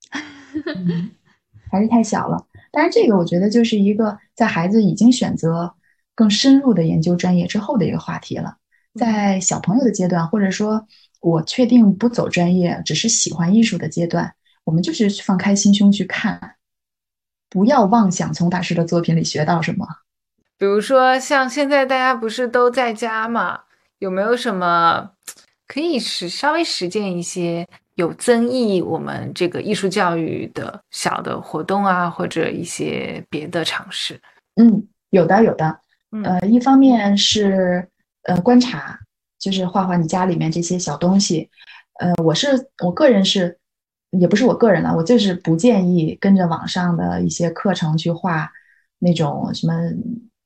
(laughs) 还是太小了。但是这个我觉得就是一个在孩子已经选择更深入的研究专业之后的一个话题了。在小朋友的阶段，或者说我确定不走专业，只是喜欢艺术的阶段。我们就是放开心胸去看，不要妄想从大师的作品里学到什么。比如说，像现在大家不是都在家嘛，有没有什么可以实稍微实践一些有增益我们这个艺术教育的小的活动啊，或者一些别的尝试？嗯，有的，有的。呃，一方面是呃观察，就是画画你家里面这些小东西。呃，我是我个人是。也不是我个人了，我就是不建议跟着网上的一些课程去画那种什么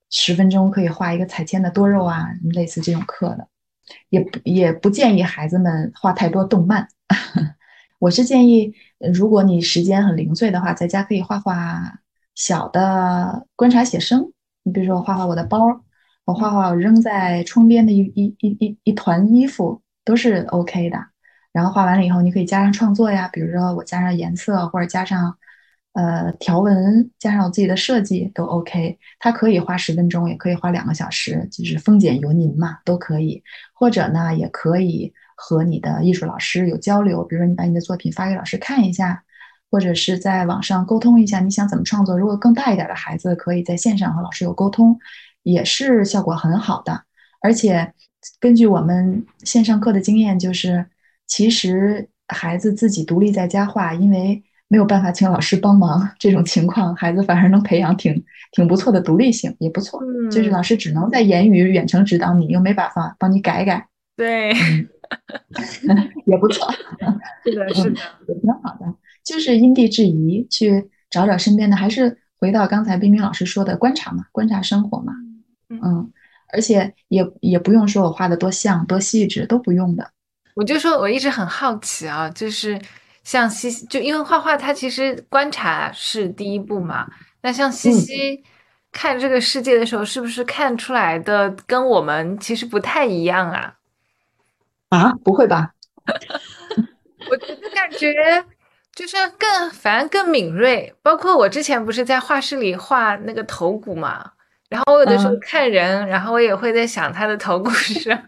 十分钟可以画一个彩铅的多肉啊，类似这种课的，也不也不建议孩子们画太多动漫。(laughs) 我是建议，如果你时间很零碎的话，在家可以画画小的观察写生。你比如说，我画画我的包，我画画我扔在窗边的一一一一一团衣服，都是 OK 的。然后画完了以后，你可以加上创作呀，比如说我加上颜色，或者加上呃条纹，加上我自己的设计都 OK。它可以花十分钟，也可以花两个小时，就是丰俭由您嘛，都可以。或者呢，也可以和你的艺术老师有交流，比如说你把你的作品发给老师看一下，或者是在网上沟通一下你想怎么创作。如果更大一点的孩子，可以在线上和老师有沟通，也是效果很好的。而且根据我们线上课的经验，就是。其实孩子自己独立在家画，因为没有办法请老师帮忙，(laughs) 这种情况孩子反而能培养挺挺不错的独立性，也不错。就是老师只能在言语远程指导你，又没办法帮你改改。对，(laughs) 也不错。(laughs) 是的，是的，也挺好的。就是因地制宜去找找身边的，还是回到刚才冰冰老师说的观察嘛，观察生活嘛。嗯，而且也也不用说我画的多像多细致，都不用的。我就说，我一直很好奇啊，就是像西西，就因为画画，它其实观察是第一步嘛。那像西西看这个世界的时候，是不是看出来的跟我们其实不太一样啊？啊，不会吧？(laughs) 我就感觉就是更，反正更敏锐。包括我之前不是在画室里画那个头骨嘛，然后我有的时候看人，然后我也会在想他的头骨是什么样。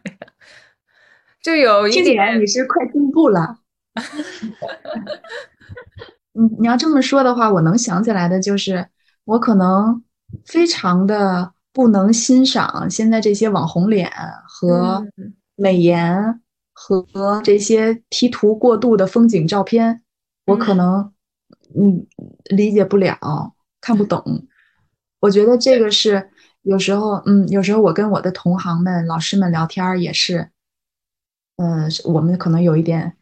(laughs) 就有一点，你是快进步了。(laughs) 嗯，你要这么说的话，我能想起来的就是，我可能非常的不能欣赏现在这些网红脸和美颜和这些 P 图过度的风景照片，我可能嗯理解不了，看不懂。我觉得这个是有时候，嗯，有时候我跟我的同行们、老师们聊天也是。嗯，我们可能有一点，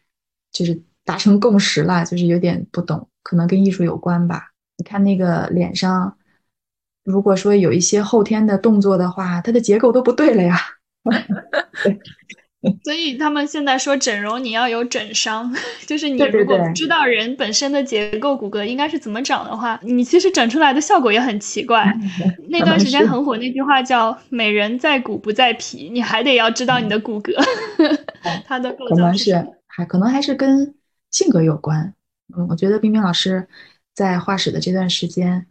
就是达成共识了，就是有点不懂，可能跟艺术有关吧。你看那个脸上，如果说有一些后天的动作的话，它的结构都不对了呀。(laughs) 所以他们现在说整容，你要有整伤，(laughs) 就是你如果不知道人本身的结构骨骼应该是怎么长的话，你其实整出来的效果也很奇怪。(laughs) 那段时间很火那句话叫“美人在骨不在皮”，你还得要知道你的骨骼，它的构造。是还可能还是跟性格有关。嗯，我觉得冰冰老师在画室的这段时间，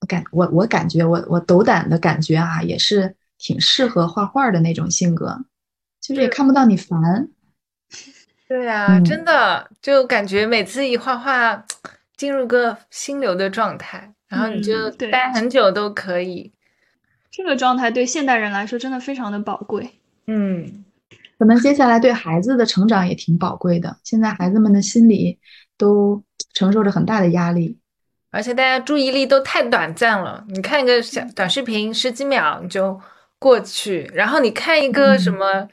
我感我我感觉我我斗胆的感觉啊，也是挺适合画画的那种性格。就是也看不到你烦。对呀、嗯真的就感觉每次一画画，进入个心流的状态，然后你就待很久都可以。这个状态对现代人来说真的非常的宝贵。嗯，可能接下来对孩子的成长也挺宝贵的。现在孩子们的心理都承受着很大的压力。而且大家注意力都太短暂了，你看一个小短视频十几秒你就过去，然后你看一个什么，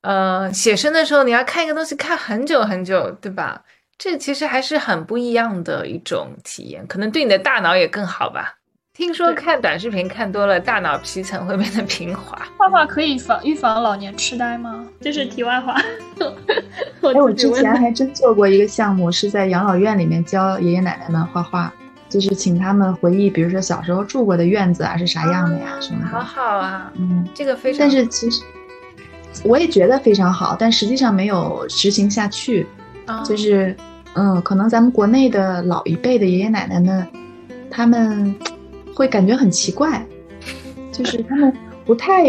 呃，写生的时候你要看一个东西看很久很久，对吧？这其实还是很不一样的一种体验，可能对你的大脑也更好吧。听说看短视频看多了，大脑皮层会变得平滑。画画可以防预防老年痴呆吗？这是题外话。(laughs) 我哎，我之前还真做过一个项目，是在养老院里面教爷爷奶奶们画画，就是请他们回忆，比如说小时候住过的院子啊是啥样的呀什么好的。好啊，嗯，这个非常。但是其实我也觉得非常好，但实际上没有执行下去。啊就是，嗯，可能咱们国内的老一辈的爷爷奶奶们，他们会感觉很奇怪，就是他们不太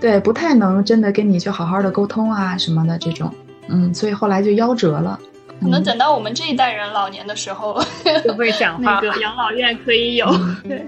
对，不太能真的跟你去好好的沟通啊什么的这种，嗯，所以后来就夭折了。可能嗯等到我们这一代人老年的时候，(laughs) 就会讲话。(laughs) 那个养老院可以有。(laughs) 对，